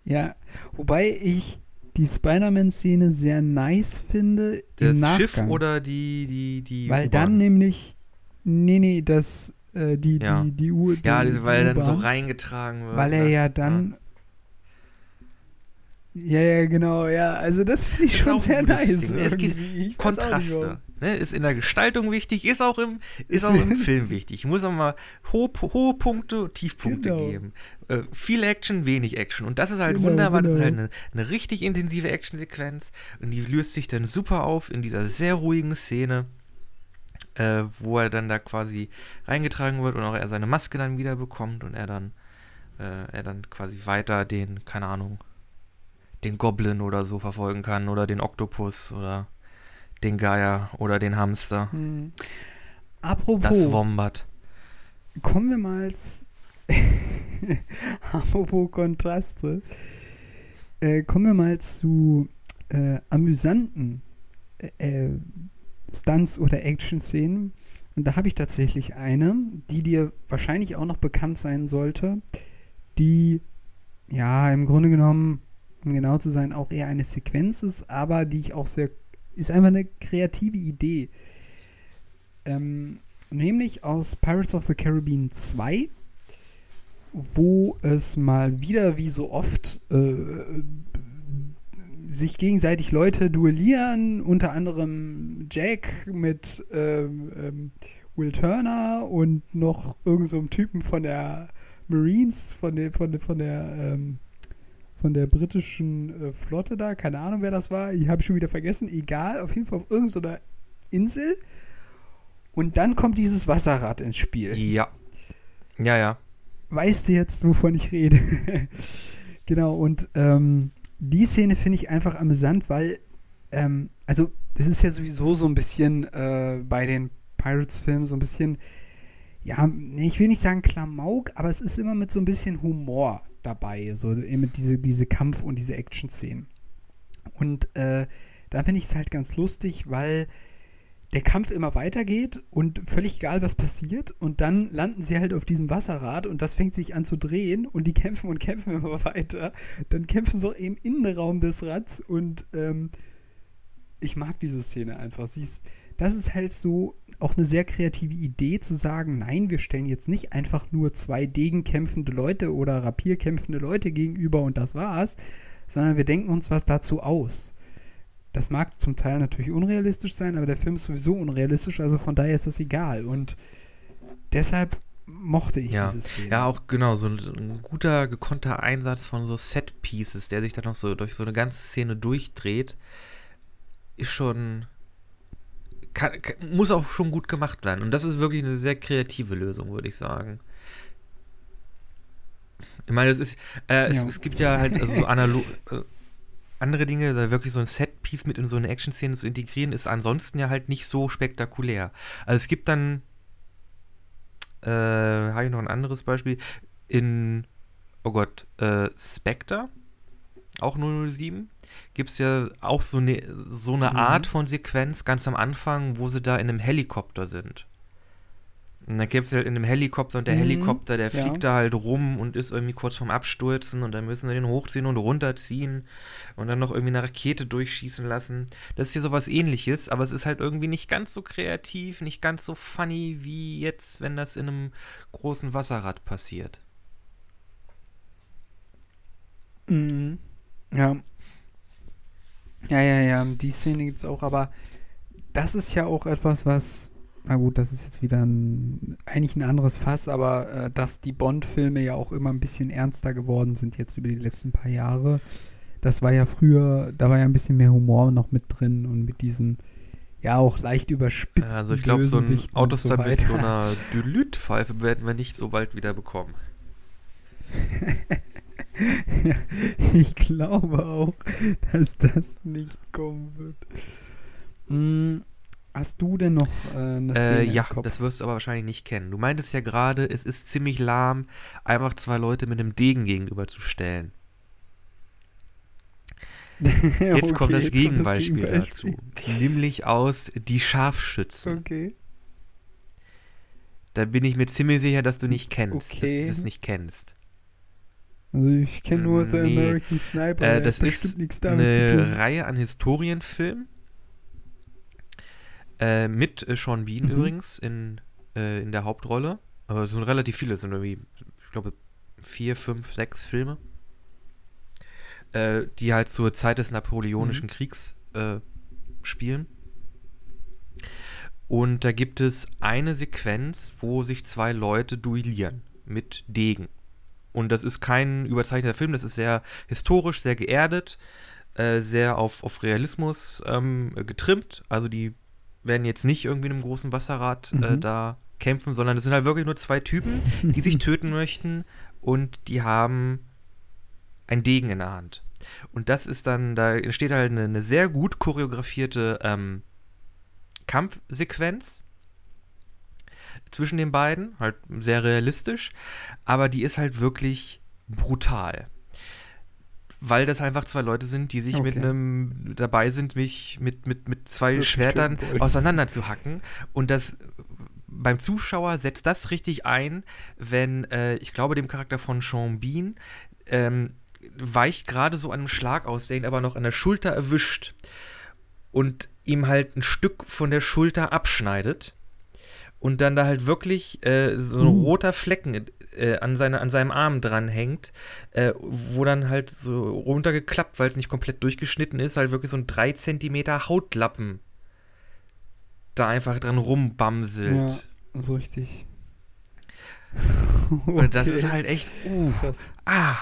ja, wobei ich die Spider-Man-Szene sehr nice finde. Das Nachgang. Schiff oder die, die, die. Weil dann nämlich. Nee, nee, das äh, die, ja. die, die Uhr. Ja, die, weil er dann so reingetragen wird. Weil er ne? ja dann. Ja. ja, ja, genau, ja. Also das finde ich schon sehr nice. Es gibt Kontraste. Ne, ist in der Gestaltung wichtig, ist auch im, ist auch im Film wichtig. Ich muss auch mal hohe, hohe Punkte, Tiefpunkte genau. geben. Äh, viel Action, wenig Action. Und das ist halt genau, wunderbar. Genau. Das ist halt genau. eine, eine richtig intensive Actionsequenz. Und die löst sich dann super auf in dieser sehr ruhigen Szene äh, wo er dann da quasi reingetragen wird und auch er seine Maske dann wieder bekommt und er dann, äh, er dann quasi weiter den, keine Ahnung, den Goblin oder so verfolgen kann oder den Oktopus oder den Geier oder den Hamster. Hm. Apropos. Das Wombat. Kommen wir mal als Apropos Kontraste. Äh, kommen wir mal zu äh, amüsanten äh, Stunts oder Action-Szenen. Und da habe ich tatsächlich eine, die dir wahrscheinlich auch noch bekannt sein sollte, die ja im Grunde genommen, um genau zu sein, auch eher eine Sequenz ist, aber die ich auch sehr, ist einfach eine kreative Idee. Ähm, nämlich aus Pirates of the Caribbean 2, wo es mal wieder wie so oft äh, sich gegenseitig Leute duellieren, unter anderem Jack mit ähm, ähm, Will Turner und noch irgendeinem so Typen von der Marines, von der, von der, von der, ähm, von der britischen äh, Flotte da, keine Ahnung, wer das war, ich habe schon wieder vergessen, egal, auf jeden Fall auf irgendeiner so Insel. Und dann kommt dieses Wasserrad ins Spiel. Ja. Ja, ja. Weißt du jetzt, wovon ich rede? genau, und ähm, die Szene finde ich einfach amüsant, weil, ähm, also, es ist ja sowieso so ein bisschen äh, bei den Pirates-Filmen so ein bisschen, ja, ich will nicht sagen Klamauk, aber es ist immer mit so ein bisschen Humor dabei, so eben diese, diese Kampf- und diese Action-Szenen. Und äh, da finde ich es halt ganz lustig, weil der Kampf immer weitergeht und völlig egal, was passiert. Und dann landen sie halt auf diesem Wasserrad und das fängt sich an zu drehen und die kämpfen und kämpfen immer weiter. Dann kämpfen sie im Innenraum des Rads und ähm, ich mag diese Szene einfach. Sie ist, das ist halt so auch eine sehr kreative Idee zu sagen, nein, wir stellen jetzt nicht einfach nur zwei degenkämpfende Leute oder rapierkämpfende Leute gegenüber und das war's, sondern wir denken uns was dazu aus. Das mag zum Teil natürlich unrealistisch sein, aber der Film ist sowieso unrealistisch, also von daher ist das egal. Und deshalb mochte ich ja. diese Szene. Ja, auch genau, so ein, ein guter, gekonnter Einsatz von so Set-Pieces, der sich dann noch so durch so eine ganze Szene durchdreht, ist schon. Kann, kann, muss auch schon gut gemacht werden. Und das ist wirklich eine sehr kreative Lösung, würde ich sagen. Ich meine, es ist, äh, ja. es, es, gibt ja halt also so analog, äh, andere Dinge, da wirklich so ein Set-Piece mit in so eine Action-Szene zu integrieren, ist ansonsten ja halt nicht so spektakulär. Also es gibt dann, äh, habe ich noch ein anderes Beispiel, in, oh Gott, äh, Spectre, auch 007, gibt es ja auch so eine, so eine mhm. Art von Sequenz ganz am Anfang, wo sie da in einem Helikopter sind. Und dann kämpft sie halt in einem Helikopter und der mhm, Helikopter, der ja. fliegt da halt rum und ist irgendwie kurz vorm Abstürzen und dann müssen sie den hochziehen und runterziehen und dann noch irgendwie eine Rakete durchschießen lassen. Das ist hier sowas ähnliches, aber es ist halt irgendwie nicht ganz so kreativ, nicht ganz so funny wie jetzt, wenn das in einem großen Wasserrad passiert. Mhm. Ja. Ja, ja, ja, die Szene gibt es auch, aber das ist ja auch etwas, was na gut, das ist jetzt wieder ein, eigentlich ein anderes Fass, aber äh, dass die Bond-Filme ja auch immer ein bisschen ernster geworden sind jetzt über die letzten paar Jahre. Das war ja früher, da war ja ein bisschen mehr Humor noch mit drin und mit diesen ja auch leicht überspitzten Also ich glaube, so ein Autostyle so mit so einer Dylüt-Pfeife werden wir nicht so bald wieder bekommen. ja, ich glaube auch, dass das nicht kommen wird. Mm, Hast du denn noch äh, eine Szene äh, Ja, das wirst du aber wahrscheinlich nicht kennen. Du meintest ja gerade, es ist ziemlich lahm, einfach zwei Leute mit einem Degen gegenüberzustellen. Jetzt okay, kommt das, jetzt Gegenbeispiel, kommt das Gegenbeispiel dazu. Nämlich aus Die Scharfschützen. Okay. Da bin ich mir ziemlich sicher, dass du nicht kennst. Okay. Dass du das nicht kennst. Also ich kenne nur nee. The American Sniper. Äh, das ist eine Reihe an Historienfilmen äh, mit äh, Sean Bean mhm. übrigens in, äh, in der Hauptrolle. Aber es sind relativ viele, es sind irgendwie, ich glaube, vier, fünf, sechs Filme. Äh, die halt zur Zeit des Napoleonischen mhm. Kriegs äh, spielen. Und da gibt es eine Sequenz, wo sich zwei Leute duellieren mit Degen. Und das ist kein überzeichneter Film, das ist sehr historisch, sehr geerdet, äh, sehr auf, auf Realismus ähm, getrimmt. Also die werden jetzt nicht irgendwie in einem großen Wasserrad äh, mhm. äh, da kämpfen, sondern es sind halt wirklich nur zwei Typen, die sich töten möchten und die haben ein Degen in der Hand. Und das ist dann, da entsteht halt eine, eine sehr gut choreografierte ähm, Kampfsequenz zwischen den beiden, halt sehr realistisch, aber die ist halt wirklich brutal weil das einfach zwei Leute sind, die sich okay. mit einem dabei sind, mich mit, mit, mit zwei das Schwertern auseinanderzuhacken. Und das beim Zuschauer setzt das richtig ein, wenn, äh, ich glaube, dem Charakter von Sean Bean ähm, weicht gerade so einem Schlag aus, der ihn aber noch an der Schulter erwischt und ihm halt ein Stück von der Schulter abschneidet und dann da halt wirklich äh, so ein uh. roter Flecken äh, an, seine, an seinem Arm dranhängt, äh, wo dann halt so runtergeklappt, weil es nicht komplett durchgeschnitten ist, halt wirklich so ein 3 cm Hautlappen da einfach dran rumbamselt. Ja, so richtig. okay. Und das ist halt echt, uh, Krass. ah,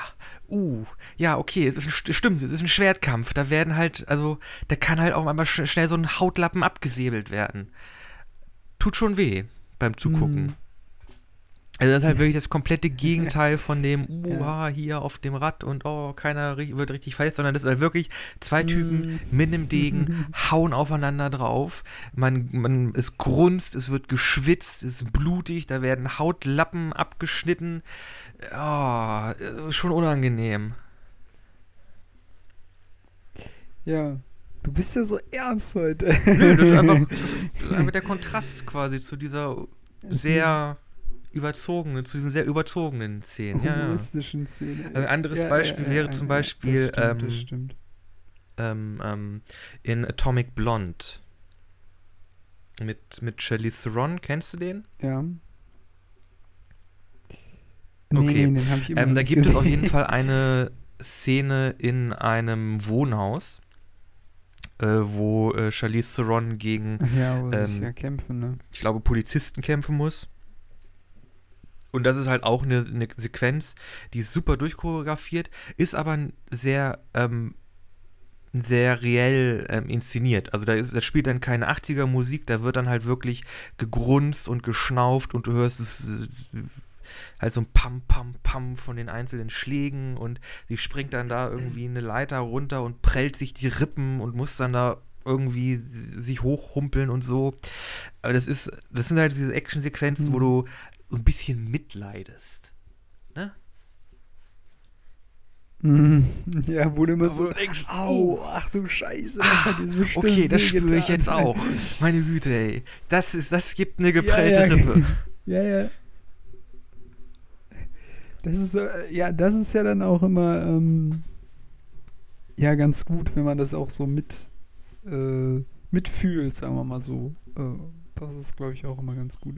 uh, ja, okay, es ist ein, stimmt, es ist ein Schwertkampf. Da werden halt, also, da kann halt auch einmal sch schnell so ein Hautlappen abgesäbelt werden. Tut schon weh beim Zugucken. Mm. Also das ist halt wirklich das komplette Gegenteil von dem, uha, hier auf dem Rad und oh, keiner wird richtig verletzt, sondern das ist halt wirklich zwei Typen mm. mit einem Degen, hauen aufeinander drauf. Man, man, es grunzt, es wird geschwitzt, es ist blutig, da werden Hautlappen abgeschnitten. Oh, schon unangenehm. Ja, Du bist ja so ernst heute. Nö, das ist einfach, einfach der Kontrast quasi zu dieser sehr überzogenen, zu diesen sehr überzogenen Szenen. Ja, ja. humoristischen Szene. Ein anderes Ja, Beispiel wäre zum Beispiel Das stimmt, ähm, das stimmt. ähm, ähm, in Atomic Blonde. Mit, mit Charlize Theron, kennst du den? Ja. Nee, Okay. nee, den ich immer Ähm, da gibt es gesehen. auf jeden Fall eine Szene in einem Wohnhaus, äh, wo äh, Charlize Theron gegen, ja, ähm, ja kämpfen, ne? ich glaube, Polizisten kämpfen muss. Und das ist halt auch eine, eine Sequenz, die ist super durchchoreografiert, ist aber sehr, ähm, sehr reell ähm, inszeniert. Also da, ist, da spielt dann keine 80er Musik, da wird dann halt wirklich gegrunzt und geschnauft und du hörst es äh, halt so ein Pam, Pam, Pam von den einzelnen Schlägen und sie springt dann da irgendwie eine Leiter runter und prellt sich die Rippen und muss dann da irgendwie sich hochhumpeln und so. Aber das ist, das sind halt diese Actionsequenzen, wo Mhm. du so ein bisschen mitleidest. Mhm. Ja, wo du immer so, denkst, au, ach du Scheiße, das Ah, hat jetzt bestimmt Okay, das spüre ich jetzt auch. Meine Güte, ey. Das, ist, das gibt eine geprellte Ja, ja. Rippe. Ja, ja. Das ist, äh, ja, das ist ja dann auch immer, ähm, ja, ganz gut, wenn man das auch so mit, äh, mitfühlt, sagen wir mal so. Äh, das ist, glaube ich, auch immer ganz gut.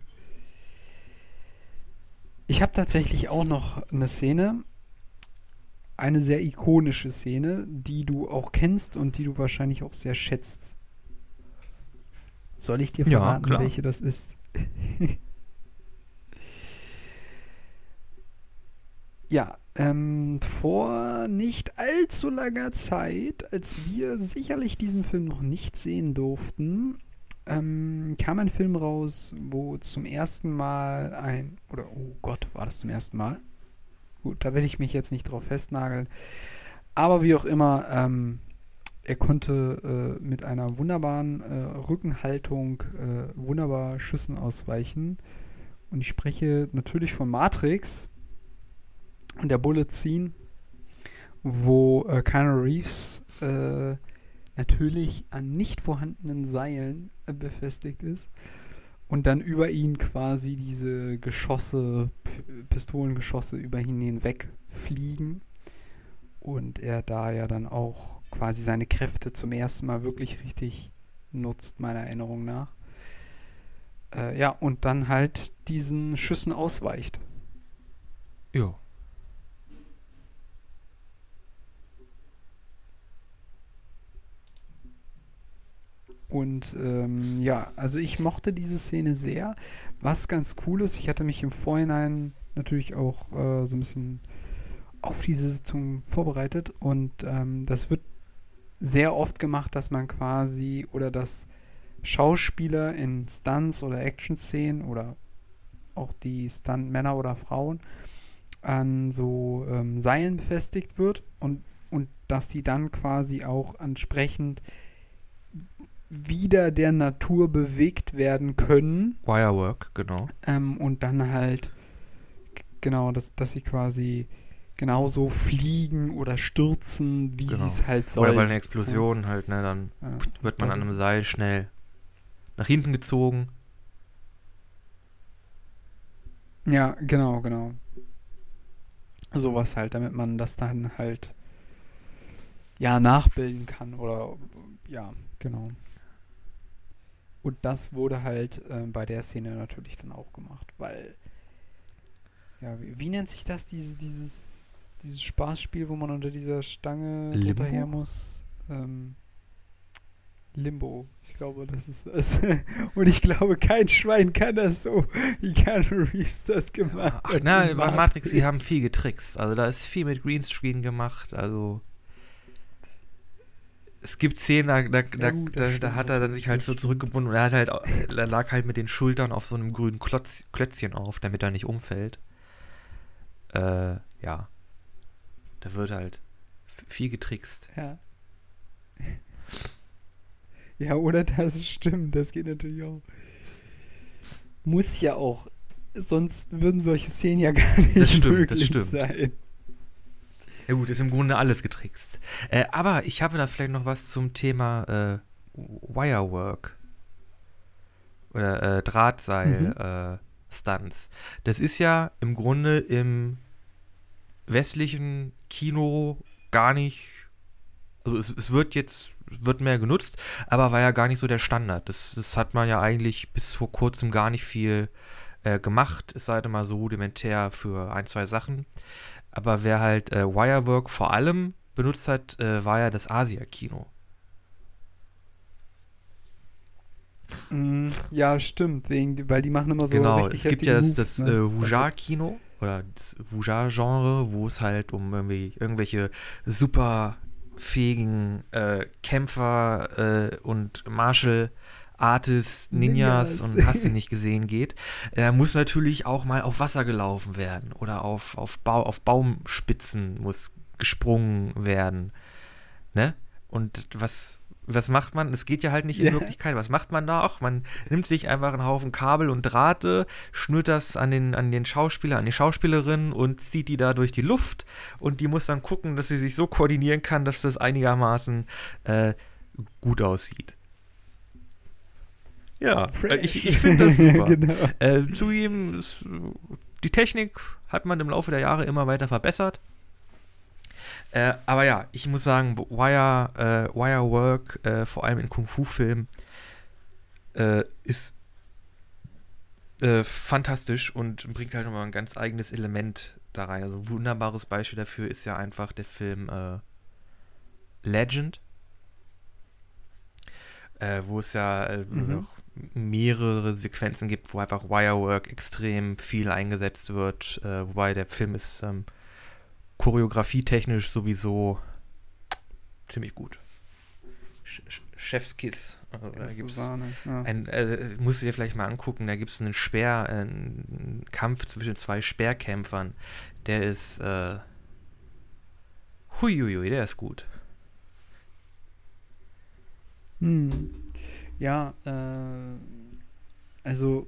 Ich habe tatsächlich auch noch eine Szene, eine sehr ikonische Szene, die du auch kennst und die du wahrscheinlich auch sehr schätzt. Soll ich dir Ja, verraten, klar. welche das ist? Ja, ähm, vor nicht allzu langer Zeit, als wir sicherlich diesen Film noch nicht sehen durften, ähm, kam ein Film raus, wo zum ersten Mal ein, oder oh Gott, war das zum ersten Mal? Gut, da will ich mich jetzt nicht drauf festnageln. Aber wie auch immer, ähm, er konnte äh, mit einer wunderbaren äh, Rückenhaltung äh, wunderbar Schüssen ausweichen. Und ich spreche natürlich von Matrix und der Bullet Scene, wo äh, Keanu Reeves äh, natürlich an nicht vorhandenen Seilen befestigt ist und dann über ihn quasi diese Geschosse, P Pistolengeschosse über ihn hinweg fliegen und er da ja dann auch quasi seine Kräfte zum ersten Mal wirklich richtig nutzt, meiner Erinnerung nach. Äh, ja, und dann halt diesen Schüssen ausweicht. Ja. Und ähm, ja, also ich mochte diese Szene sehr. Was ganz cool ist, ich hatte mich im Vorhinein natürlich auch äh, so ein bisschen auf diese Sitzung vorbereitet und ähm, das wird sehr oft gemacht, dass man quasi oder dass Schauspieler in Stunts oder Action-Szenen oder auch die Stunt-Männer oder Frauen an so ähm, Seilen befestigt wird und, und dass die dann quasi auch entsprechend wieder der Natur bewegt werden können Wirework, genau. ähm, und dann halt genau, dass, dass sie quasi genauso fliegen oder stürzen, wie Genau. sie es halt Oder sollen. bei einer Explosion halt, ne, dann Ja, wird man das an einem Seil schnell nach hinten gezogen. ja, genau, genau. Sowas halt, damit man das dann halt ja nachbilden kann oder ja, genau. Und das wurde halt äh, bei der Szene natürlich dann auch gemacht, weil ja, wie, wie nennt sich das, diese, dieses, dieses Spaßspiel, wo man unter dieser Stange Limbo? drunter her muss? Ähm, Limbo. Ich glaube, das ist das. Und ich glaube, kein Schwein kann das so, wie Keanu Reeves das gemacht Ach, hat. na, in bei Matrix, die haben viel getrickst. Also da ist viel mit Greenscreen gemacht. Also es gibt Szenen, da, da, da, gut, das da, da hat er dann sich halt so das zurückgebunden und er hat halt, er lag halt mit den Schultern auf so einem grünen Klotz, Klötzchen auf, damit er nicht umfällt. Äh, ja. Da wird halt viel getrickst. Ja. Ja, oder das stimmt, das geht natürlich auch. Muss ja auch, sonst würden solche Szenen ja gar nicht Das stimmt, das möglich stimmt. sein. Ja gut, ist im Grunde alles getrickst. Äh, aber ich habe da vielleicht noch was zum Thema äh, Wirework. oder äh, Drahtseil-Stunts. das ist ja im Grunde im westlichen Kino gar nicht, also es, es wird jetzt, wird mehr genutzt, aber war ja gar nicht so der Standard. Das, das hat man ja eigentlich bis vor kurzem gar nicht viel äh, gemacht, es sei denn mal so rudimentär für ein, zwei Sachen. Aber wer halt äh, Wirework vor allem benutzt hat, äh, war ja das Asia-Kino. Mm, ja, stimmt, wegen, weil die machen immer so genau, richtig es gibt ja heftige das, das Moves, äh, ne? Wujar-Kino oder das Wujar-Genre, wo es halt um irgendwie irgendwelche super fähigen äh, Kämpfer äh, und Martial Artists, Ninjas, Ninjas. und hast du nicht gesehen geht. Da muss natürlich auch mal auf Wasser gelaufen werden oder auf, auf, Bau, auf Baumspitzen muss gesprungen werden. Ne? Und was, was macht man? Es geht ja halt nicht in Ja. Wirklichkeit. Was macht man da auch? Man nimmt sich einfach einen Haufen Kabel und Drahte, schnürt das an den, an den Schauspieler, an die Schauspielerin und zieht die da durch die Luft und die muss dann gucken, dass sie sich so koordinieren kann, dass das einigermaßen äh, gut aussieht. Ja, äh, ich, ich finde das super. genau. Äh, zugeben, es, die Technik hat man im Laufe der Jahre immer weiter verbessert. Äh, aber ja, ich muss sagen, Wire, äh, Wire Work, äh, vor allem in Kung-Fu-Filmen, äh, ist äh, fantastisch und bringt halt nochmal ein ganz eigenes Element da rein. Also ein wunderbares Beispiel dafür ist ja einfach der Film Legend, wo es ja Mhm. Mehrere Sequenzen gibt, wo einfach Wirework extrem viel eingesetzt wird, äh, wobei der Film ist ähm, choreografietechnisch sowieso ziemlich gut. Sch Chefskiss. Also, da ist so gibt's Sahne. Ja. ein, äh, musst du dir vielleicht mal angucken, da gibt es einen Speer, äh, einen Kampf zwischen zwei Speerkämpfern. Der ist, äh, huiuiui, der ist gut. Hm. Ja, äh, also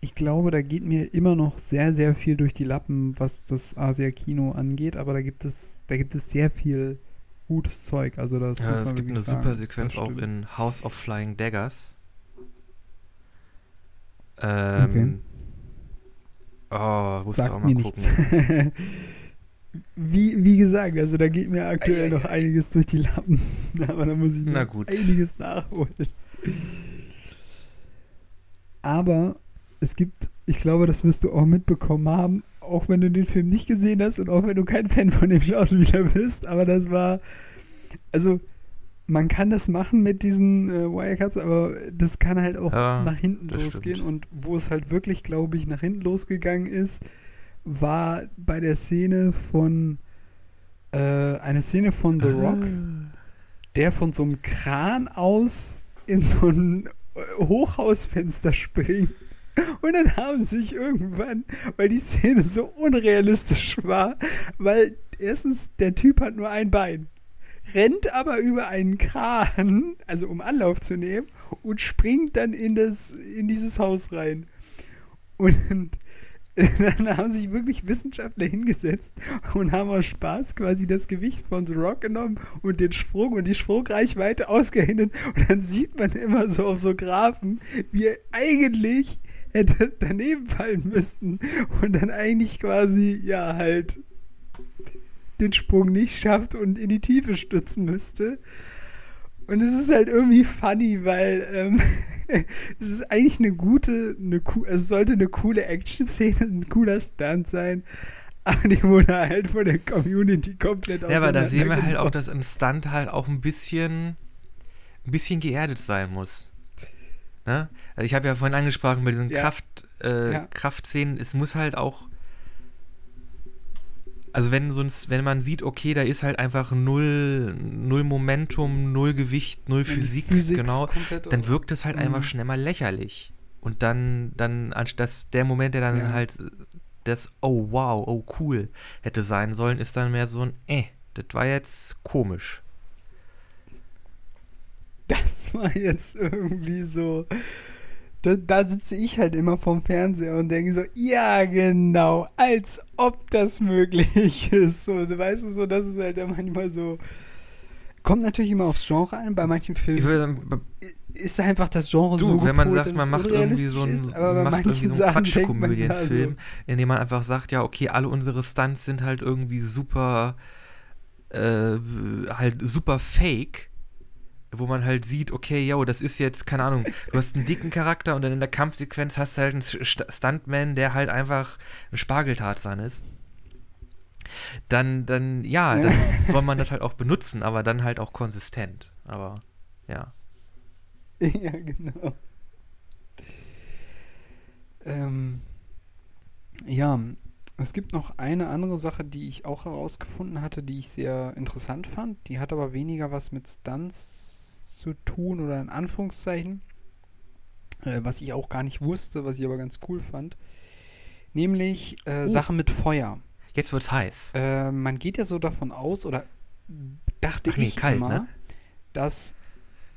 ich glaube, da geht mir immer noch sehr, sehr viel durch die Lappen, was das Asia-Kino angeht, aber da gibt es, da gibt es sehr viel gutes Zeug. Also das Ja, muss es man gibt eine sagen. super Sequenz auch in House of Flying Daggers. Ähm, Oh, musst du auch mal mir gucken. wie, wie gesagt, also da geht mir aktuell noch einiges durch die Lappen. aber da muss ich noch einiges nachholen. Aber es gibt, ich glaube, das wirst du auch mitbekommen haben, auch wenn du den Film nicht gesehen hast und auch wenn du kein Fan von dem Schauspieler bist, aber das war, also man kann das machen mit diesen äh, Wirecuts, aber das kann halt auch Ja, nach hinten losgehen stimmt. und wo es halt wirklich, glaube ich, nach hinten losgegangen ist, war bei der Szene von äh, eine Szene von The Rock, Ah. der von so einem Kran aus in so ein äh, Hochhausfenster springt. Und dann haben sie sich irgendwann, weil die Szene so unrealistisch war, weil erstens der Typ hat nur ein Bein, rennt aber über einen Kran, also um Anlauf zu nehmen, und springt dann in, das, in dieses Haus rein. Und dann haben sich wirklich Wissenschaftler hingesetzt und haben aus Spaß quasi das Gewicht von The Rock genommen und den Sprung und die Sprungreichweite ausgerechnet. Und dann sieht man immer so auf so Graphen, wie er eigentlich hätte daneben fallen müssten und dann eigentlich quasi, ja, halt den Sprung nicht schafft und in die Tiefe stützen müsste. Und es ist halt irgendwie funny, weil ähm, es ist eigentlich eine gute, eine es sollte eine coole Action-Szene, ein cooler Stunt sein, aber die wurde halt von der Community komplett Ja, aber da sehen wir halt auch, dass ein Stunt halt auch ein bisschen, ein bisschen geerdet sein muss. Ne? Also ich habe ja vorhin angesprochen bei diesen Ja. Kraft, äh, Ja. Kraftszenen, es muss halt auch, also wenn sonst, wenn man sieht, okay, da ist halt einfach null, null Momentum, null Gewicht, null Physik, Physik genau, dann wirkt es halt einfach Mhm. schnell mal lächerlich. Und dann, dann, anstatt der Moment, der dann Ja. halt das, oh wow, oh cool, hätte sein sollen, ist dann mehr so ein, äh, das war jetzt komisch. das war jetzt irgendwie so. Da, da sitze ich halt immer vorm Fernseher und denke so, ja, genau, als ob das möglich ist. So, so weißt du, so, das ist halt dann manchmal so. Kommt natürlich immer aufs Genre an. Bei manchen Filmen würde ist einfach das Genre du, so wenn man gepolt, sagt, man macht irgendwie so einen, ist, aber bei macht irgendwie manchen so einen Quatschkomödienfilm, so, in dem man einfach sagt, ja, okay, alle unsere Stunts sind halt irgendwie super, äh, halt super fake, wo man halt sieht, okay, yo, das ist jetzt, keine Ahnung, du hast einen dicken Charakter und dann in der Kampfsequenz hast du halt einen St- Stuntman, der halt einfach ein Spargeltarzan ist. Dann, dann, ja, dann soll man das halt auch benutzen, aber dann halt auch konsistent. Aber, ja. ja, genau. Ähm, ja, es gibt noch eine andere Sache, die ich auch herausgefunden hatte, die ich sehr interessant fand. Die hat aber weniger was mit Stunts zu tun oder in Anführungszeichen. Äh, was ich auch gar nicht wusste, was ich aber ganz cool fand. Nämlich äh, Oh. Sachen mit Feuer. Jetzt wird's heiß. Äh, man geht ja so davon aus, oder dachte Ach nee, ich kalt, immer, ne? dass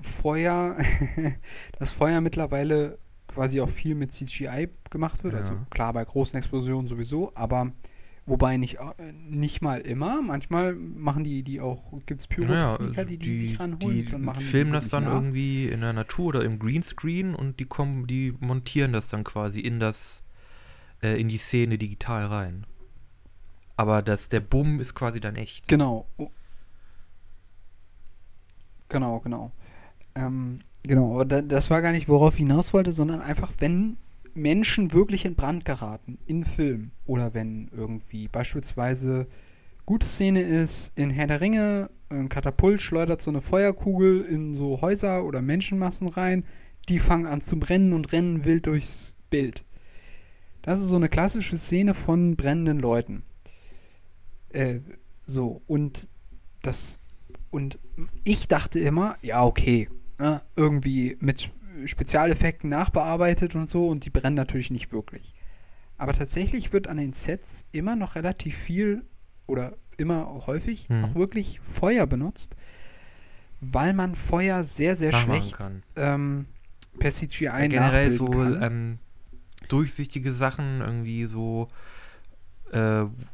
Feuer, dass Feuer mittlerweile quasi auch viel mit CGI gemacht wird. Also Ja. klar, bei großen Explosionen sowieso, aber wobei nicht, äh, nicht mal immer. Manchmal machen die, die auch, gibt es Pyrotechniker, die, die, sich ranholen die und machen die filmen das dann nach. irgendwie in der Natur oder im Greenscreen und die kommen, die montieren das dann quasi in das, äh, in die Szene digital rein. Aber das, der Bumm ist quasi dann echt. Genau. Oh. Genau, genau. Ähm, genau, aber da, das war gar nicht, worauf ich hinaus wollte, sondern einfach, wenn Menschen wirklich in Brand geraten, in Film, oder wenn irgendwie beispielsweise gute Szene ist, in Herr der Ringe, ein Katapult schleudert so eine Feuerkugel in so Häuser oder Menschenmassen rein, die fangen an zu brennen und rennen wild durchs Bild. Das ist so eine klassische Szene von brennenden Leuten. Äh, so, und das, und ich dachte immer, ja, okay, ne, irgendwie mit Spezialeffekten nachbearbeitet und so, und die brennen natürlich nicht wirklich. Aber tatsächlich wird an den Sets immer noch relativ viel oder immer häufig Hm. auch wirklich Feuer benutzt, weil man Feuer sehr, sehr schlecht ähm, per CGI Ja, generell so ähm, durchsichtige Sachen, irgendwie so äh,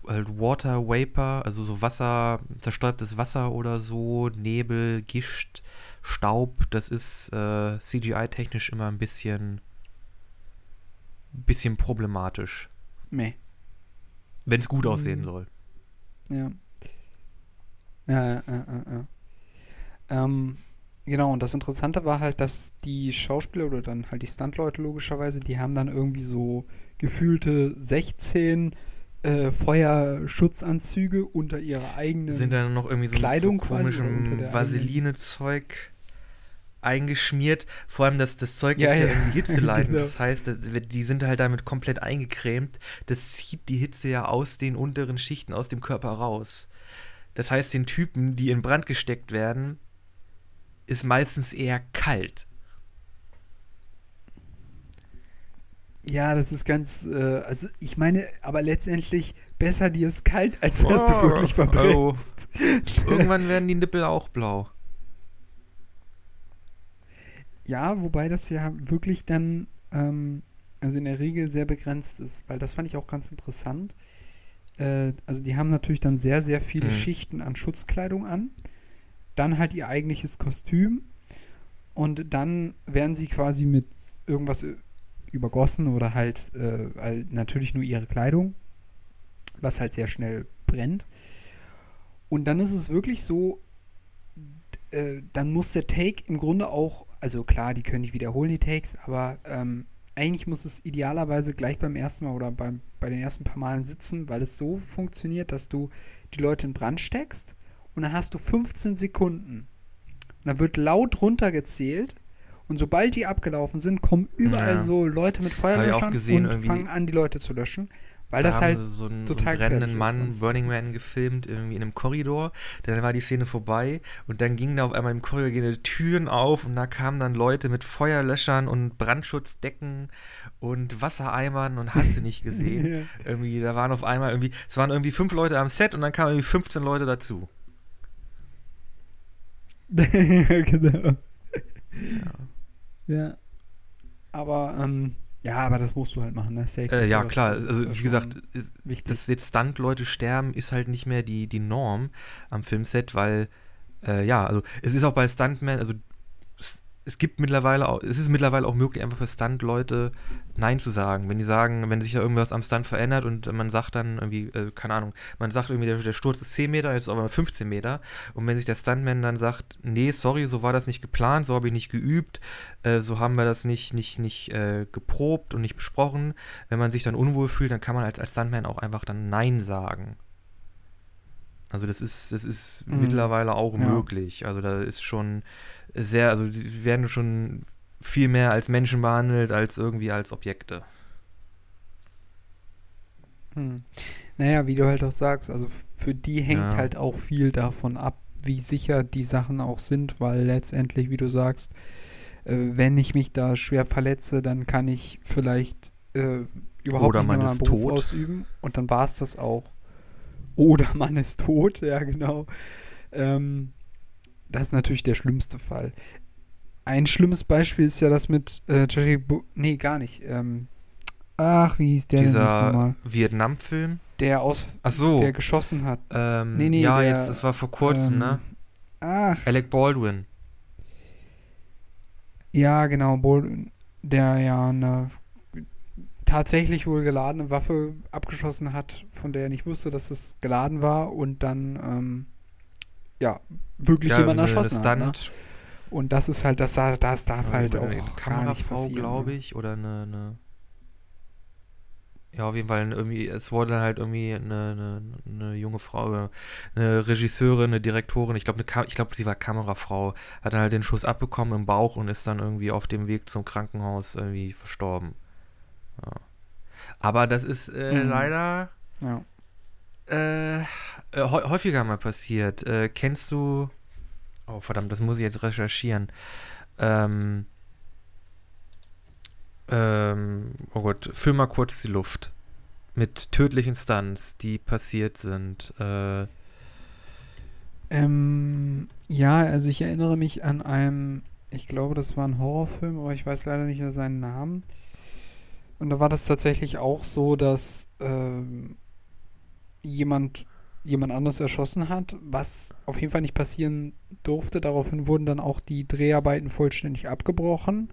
halt Water Vapor, also so Wasser, zerstäubtes Wasser oder so, Nebel, Gischt, Staub, das ist äh, CGI-technisch immer ein bisschen, bisschen problematisch, Meh. wenn es gut aussehen Mhm. soll. Ja. Ja, ja, ja, ja. Ähm, genau, und das Interessante war halt, dass die Schauspieler oder dann halt die Stuntleute logischerweise, die haben dann irgendwie so gefühlte 16 äh, Feuerschutzanzüge unter ihrer eigenen. Sind dann noch irgendwie so Kleidung so komischem Vaseline-Zeug eingeschmiert. Vor allem das, das Zeug Ja, ist ja, ja. irgendwie hitzeleitend. Genau. Das heißt, die sind halt damit komplett eingecremt. Das zieht die Hitze ja aus den unteren Schichten aus dem Körper raus. Das heißt, den Typen, die in Brand gesteckt werden, ist meistens eher kalt. ja, das ist ganz, äh, also ich meine, aber letztendlich besser dir ist kalt, als dass du Oh, wirklich oh. verbrennst. Irgendwann werden die Nippel auch blau. Ja, wobei das ja wirklich dann, ähm, also in der Regel sehr begrenzt ist, weil das fand ich auch ganz interessant. Äh, also die haben natürlich dann sehr, sehr viele Hm. Schichten an Schutzkleidung an, dann halt ihr eigentliches Kostüm und dann werden sie quasi mit irgendwas übergossen oder halt, äh, halt natürlich nur ihre Kleidung, was halt sehr schnell brennt. Und dann ist es wirklich so, äh, dann muss der Take im Grunde auch, also klar, die können nicht wiederholen, die Takes, aber ähm, eigentlich muss es idealerweise gleich beim ersten Mal oder beim, bei den ersten paar Malen sitzen, weil es so funktioniert, dass du die Leute in Brand steckst und dann hast du 15 Sekunden. Und dann wird laut runtergezählt und sobald die abgelaufen sind, kommen überall Ja. so Leute mit Feuerlöschern und fangen an, die Leute zu löschen, weil Da das haben halt sie so einen, total so einen brennenden Mann, sonst. Burning Man, gefilmt, irgendwie in einem Korridor. Dann war die Szene vorbei und dann gingen da auf einmal im Korridor gehen die Türen auf und da kamen dann Leute mit Feuerlöschern und Brandschutzdecken und Wassereimern und hast du nicht gesehen. irgendwie, da waren auf einmal irgendwie, es waren irgendwie fünf Leute am Set und dann kamen irgendwie 15 Leute dazu. ja, genau. Ja. Ja. Aber, ähm, ja, aber das musst du halt machen, ne? Safe Äh, ja, first, klar, das ist also wie gesagt, ist, dass jetzt Stunt-Leute sterben, ist halt nicht mehr die, die Norm am Filmset, weil äh, ja, also es ist auch bei Stuntman, also es, gibt mittlerweile auch, es ist mittlerweile auch möglich, einfach für Stunt-Leute Nein zu sagen. Wenn die sagen, wenn sich da irgendwas am Stunt verändert und man sagt dann irgendwie, äh, keine Ahnung, man sagt irgendwie, der, der Sturz ist 10 Meter, jetzt ist aber 15 Meter. Und wenn sich der Stuntman dann sagt, nee, sorry, so war das nicht geplant, so habe ich nicht geübt, äh, so haben wir das nicht, nicht, nicht äh, geprobt und nicht besprochen. Wenn man sich dann unwohl fühlt, dann kann man als, als Stuntman auch einfach dann Nein sagen. Also das ist, das ist mhm. mittlerweile auch ja. möglich. Also da ist schon sehr, also die werden schon viel mehr als Menschen behandelt, als irgendwie als Objekte. Hm. Naja, wie du halt auch sagst, also für die hängt ja. halt auch viel davon ab, wie sicher die Sachen auch sind, weil letztendlich, wie du sagst, äh, wenn ich mich da schwer verletze, dann kann ich vielleicht äh, überhaupt Oder nicht mehr meinen Beruf tot. ausüben und dann war es das auch. Oder man ist tot, ja genau. Ähm, das ist natürlich der schlimmste Fall. Ein schlimmes Beispiel ist ja das mit äh, Nee, gar nicht. Ähm, ach, wie hieß der Dieser denn jetzt nochmal? Vietnam-Film? Der aus. Ach so. Der geschossen hat. Ähm, nee, nee, ja, der, jetzt, das war vor kurzem, ähm, ne? Ach. Alec Baldwin. Ja, genau, Baldwin. Der ja eine tatsächlich wohl geladene Waffe abgeschossen hat, von der er nicht wusste, dass es geladen war und dann, ähm, ja, wirklich ja, jemanden erschossen hat. Ne? Und das ist halt, das, das darf halt auch Kamerafrau, glaube ne? ich, oder eine, eine, ja, auf jeden Fall irgendwie, es wurde halt irgendwie eine, eine, eine junge Frau, eine Regisseurin, eine Direktorin, ich glaube, ich glaube, sie war Kamerafrau, hat dann halt den Schuss abbekommen im Bauch und ist dann irgendwie auf dem Weg zum Krankenhaus irgendwie verstorben. Ja. Aber das ist äh, mhm. leider ja. Äh, äh häufiger mal passiert. Äh, kennst du Oh, verdammt, das muss ich jetzt recherchieren. Ähm, ähm, oh Gott, füll mal kurz die Luft. Mit tödlichen Stunts, die passiert sind. Äh, ähm, ja, also ich erinnere mich an einem, ich glaube, das war ein Horrorfilm, aber ich weiß leider nicht mehr seinen Namen. Und da war das tatsächlich auch so, dass ähm, jemand jemand anders erschossen hat, was auf jeden Fall nicht passieren durfte. Daraufhin wurden dann auch die Dreharbeiten vollständig abgebrochen.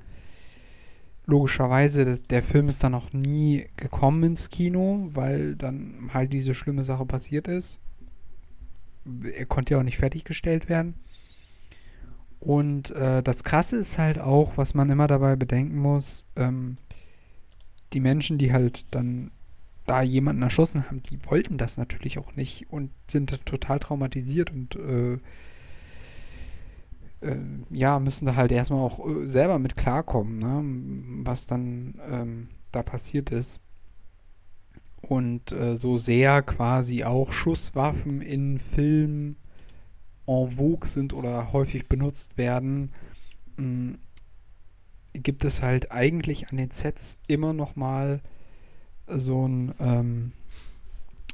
Logischerweise, der Film ist dann auch nie gekommen ins Kino, weil dann halt diese schlimme Sache passiert ist. Er konnte ja auch nicht fertiggestellt werden. Und äh, das Krasse ist halt auch, was man immer dabei bedenken muss, ähm, die Menschen, die halt dann da jemanden erschossen haben, die wollten das natürlich auch nicht und sind total traumatisiert und äh, äh, ja, müssen da halt erstmal auch äh, selber mit klarkommen, ne? was dann ähm, da passiert ist. Und äh, so sehr quasi auch Schusswaffen in Filmen en vogue sind oder häufig benutzt werden, mh, mm, gibt es halt eigentlich an den Sets immer noch mal so ein ähm,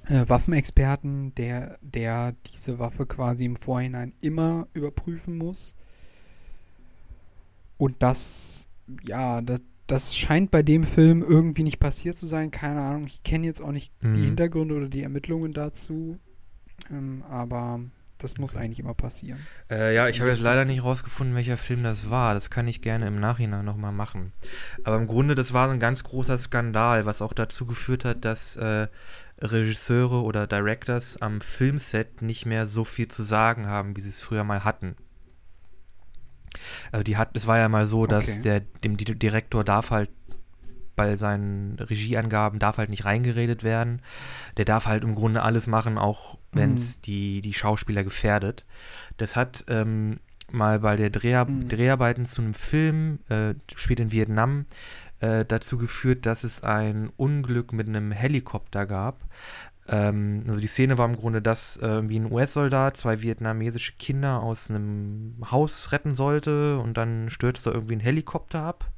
äh, Waffenexperten, der, der diese Waffe quasi im Vorhinein immer überprüfen muss. Und das, ja, das, das scheint bei dem Film irgendwie nicht passiert zu sein. Keine Ahnung, ich kenne jetzt auch nicht mhm. die Hintergründe oder die Ermittlungen dazu. Ähm, aber das muss okay. eigentlich immer passieren. Äh, ja, ich habe jetzt leider nicht rausgefunden, welcher Film das war. Das kann ich gerne im Nachhinein nochmal machen. Aber im Grunde, das war ein ganz großer Skandal, was auch dazu geführt hat, dass äh, Regisseure oder Directors am Filmset nicht mehr so viel zu sagen haben, wie sie es früher mal hatten. Also die hat, es war ja mal so, dass okay. der, dem Direktor darf halt bei seinen Regieangaben darf halt nicht reingeredet werden. Der darf halt im Grunde alles machen, auch wenn es mhm. die, die Schauspieler gefährdet. Das hat ähm, mal bei der Dreha mhm. Dreharbeiten zu einem Film, äh, spielt in Vietnam, äh, dazu geführt, dass es ein Unglück mit einem Helikopter gab. Ähm, also die Szene war im Grunde, dass äh, wie ein US-Soldat zwei vietnamesische Kinder aus einem Haus retten sollte und dann stürzte irgendwie ein Helikopter ab.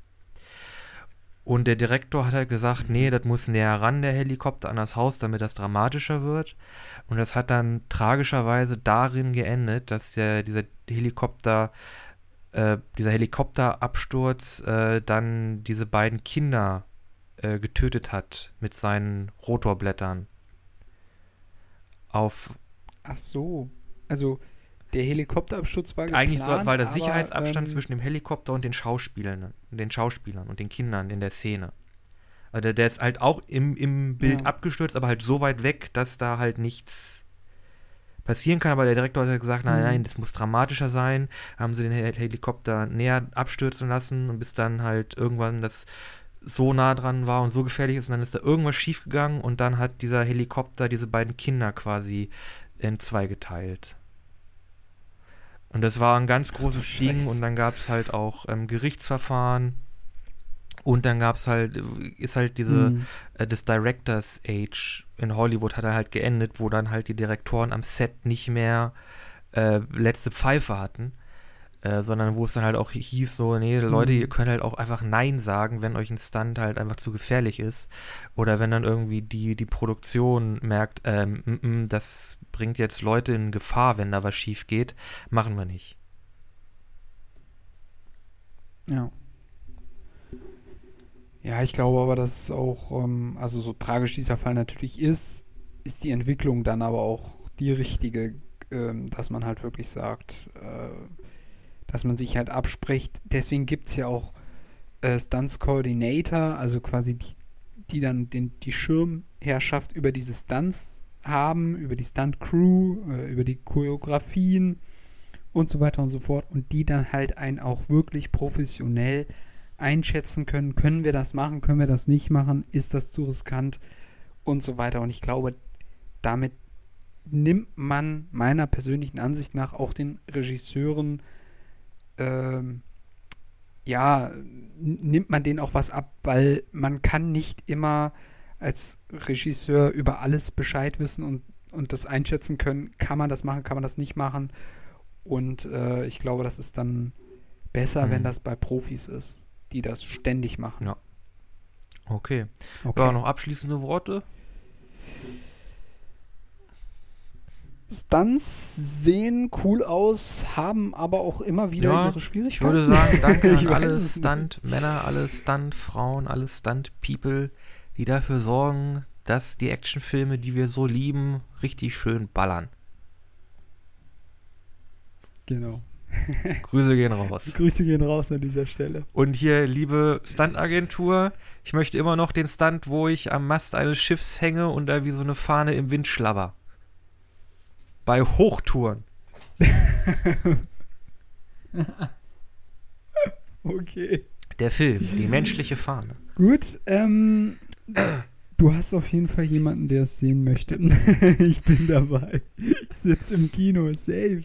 Und der Direktor hat halt gesagt, nee, das muss näher ran, der Helikopter, an das Haus, damit das dramatischer wird. Und das hat dann tragischerweise darin geendet, dass der, dieser Helikopter, äh, dieser Helikopterabsturz äh, dann diese beiden Kinder äh, getötet hat mit seinen Rotorblättern. Auf. Ach so. Also Der Helikopterabsturz war geplant, Eigentlich soll, weil der Sicherheitsabstand ähm, zwischen dem Helikopter und den Schauspielern, den Schauspielern und den Kindern in der Szene. Also der, der ist halt auch im, im Bild Ja. abgestürzt, aber halt so weit weg, dass da halt nichts passieren kann. Aber der Direktor hat gesagt, nein, Mhm. nein, das muss dramatischer sein. Haben sie den Hel Helikopter näher abstürzen lassen und bis dann halt irgendwann das so nah dran war und so gefährlich ist und dann ist da irgendwas schiefgegangen und dann hat dieser Helikopter diese beiden Kinder quasi in zwei geteilt. Und das war ein ganz großes du Ding und dann gab es halt auch ähm, Gerichtsverfahren und dann gab es halt, ist halt diese, Mhm. äh, das Directors Age in Hollywood hat er halt geendet, wo dann halt die Direktoren am Set nicht mehr äh, letzte Pfeife hatten, äh, sondern wo es dann halt auch hieß so, nee, Leute, Mhm. ihr könnt halt auch einfach Nein sagen, wenn euch ein Stunt halt einfach zu gefährlich ist oder wenn dann irgendwie die, die Produktion merkt, ähm, mm, mm, das bringt jetzt Leute in Gefahr, wenn da was schief geht, machen wir nicht. Ja. Ja, ich glaube aber, dass es auch, ähm, also so tragisch dieser Fall natürlich ist, ist die Entwicklung dann aber auch die richtige, ähm, dass man halt wirklich sagt, äh, dass man sich halt abspricht. Deswegen gibt es ja auch äh, Stunts Coordinator, also quasi die, die dann den, die Schirmherrschaft über diese Stunts haben, über die Stunt Crew, äh, über die Choreografien und so weiter und so fort. Und die dann halt einen auch wirklich professionell einschätzen können, können wir das machen, können wir das nicht machen, ist das zu riskant? Und so weiter. Und ich glaube, damit nimmt man meiner persönlichen Ansicht nach auch den Regisseuren, ähm, ja, nimmt man denen auch was ab, weil man kann nicht immer als Regisseur über alles Bescheid wissen und, und das einschätzen können, kann man das machen, kann man das nicht machen. Und äh, ich glaube, das ist dann besser, Mhm. wenn das bei Profis ist, die das ständig machen. Ja. Okay. Okay. Ja, noch abschließende Worte? Stunts sehen cool aus, haben aber auch immer wieder Ja, ihre Ich Schwierigkeiten. würde sagen, danke Ich an alle. Stunt-Männer, alle Stunt-Frauen, alle Stunt-People, die dafür sorgen, dass die Actionfilme, die wir so lieben, richtig schön ballern. Genau. Grüße gehen raus. Grüße gehen raus an dieser Stelle. Und hier, liebe Stunt-Agentur, ich möchte immer noch den Stunt, wo ich am Mast eines Schiffs hänge und da wie so eine Fahne im Wind schlabber. Bei Hochtouren. Okay. Der Film, die menschliche Fahne. Gut, ähm, du hast auf jeden Fall jemanden, der es sehen möchte. ich bin dabei. Ich sitze im Kino, safe.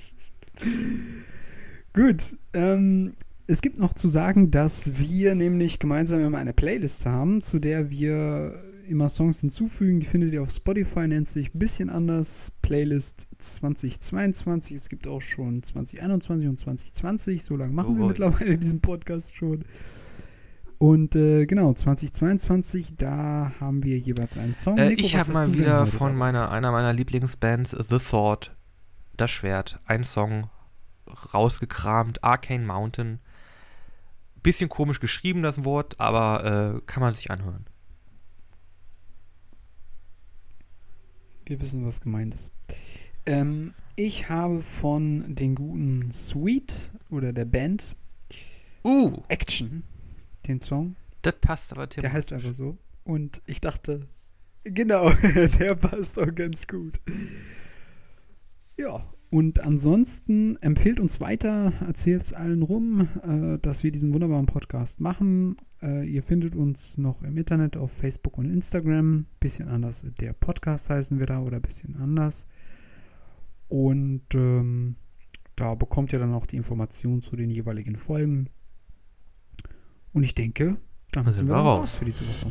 Gut, ähm, es gibt noch zu sagen, dass wir nämlich gemeinsam immer eine Playlist haben, zu der wir immer Songs hinzufügen. Die findet ihr auf Spotify, nennt sich bisschen anders Playlist 2022. Es gibt auch schon 2021 und 2020. So lange machen Oh wir boy. mittlerweile diesen Podcast schon. Und äh, genau, 2022, da haben wir jeweils einen Song. Äh, Nico, ich habe mal wieder von meiner, einer meiner Lieblingsbands, The Thought, Das Schwert, ein Song rausgekramt, Arcane Mountain. Bisschen komisch geschrieben, das Wort, aber äh, kann man sich anhören. Wir wissen, was gemeint ist. Ähm, ich habe von den guten Sweet oder der Band Uh, Action den Song. das passt aber Der heißt thematisch. einfach so. Und ich dachte, genau, der passt auch ganz gut. Ja, und ansonsten empfehlt uns weiter, erzählt es allen rum, äh, dass wir diesen wunderbaren Podcast machen. Äh, ihr findet uns noch im Internet auf Facebook und Instagram. Bisschen anders, der Podcast heißen wir da oder bisschen anders. Und ähm, da bekommt ihr dann auch die Informationen zu den jeweiligen Folgen. Und ich denke, damit Dann sind wir raus für diese Woche.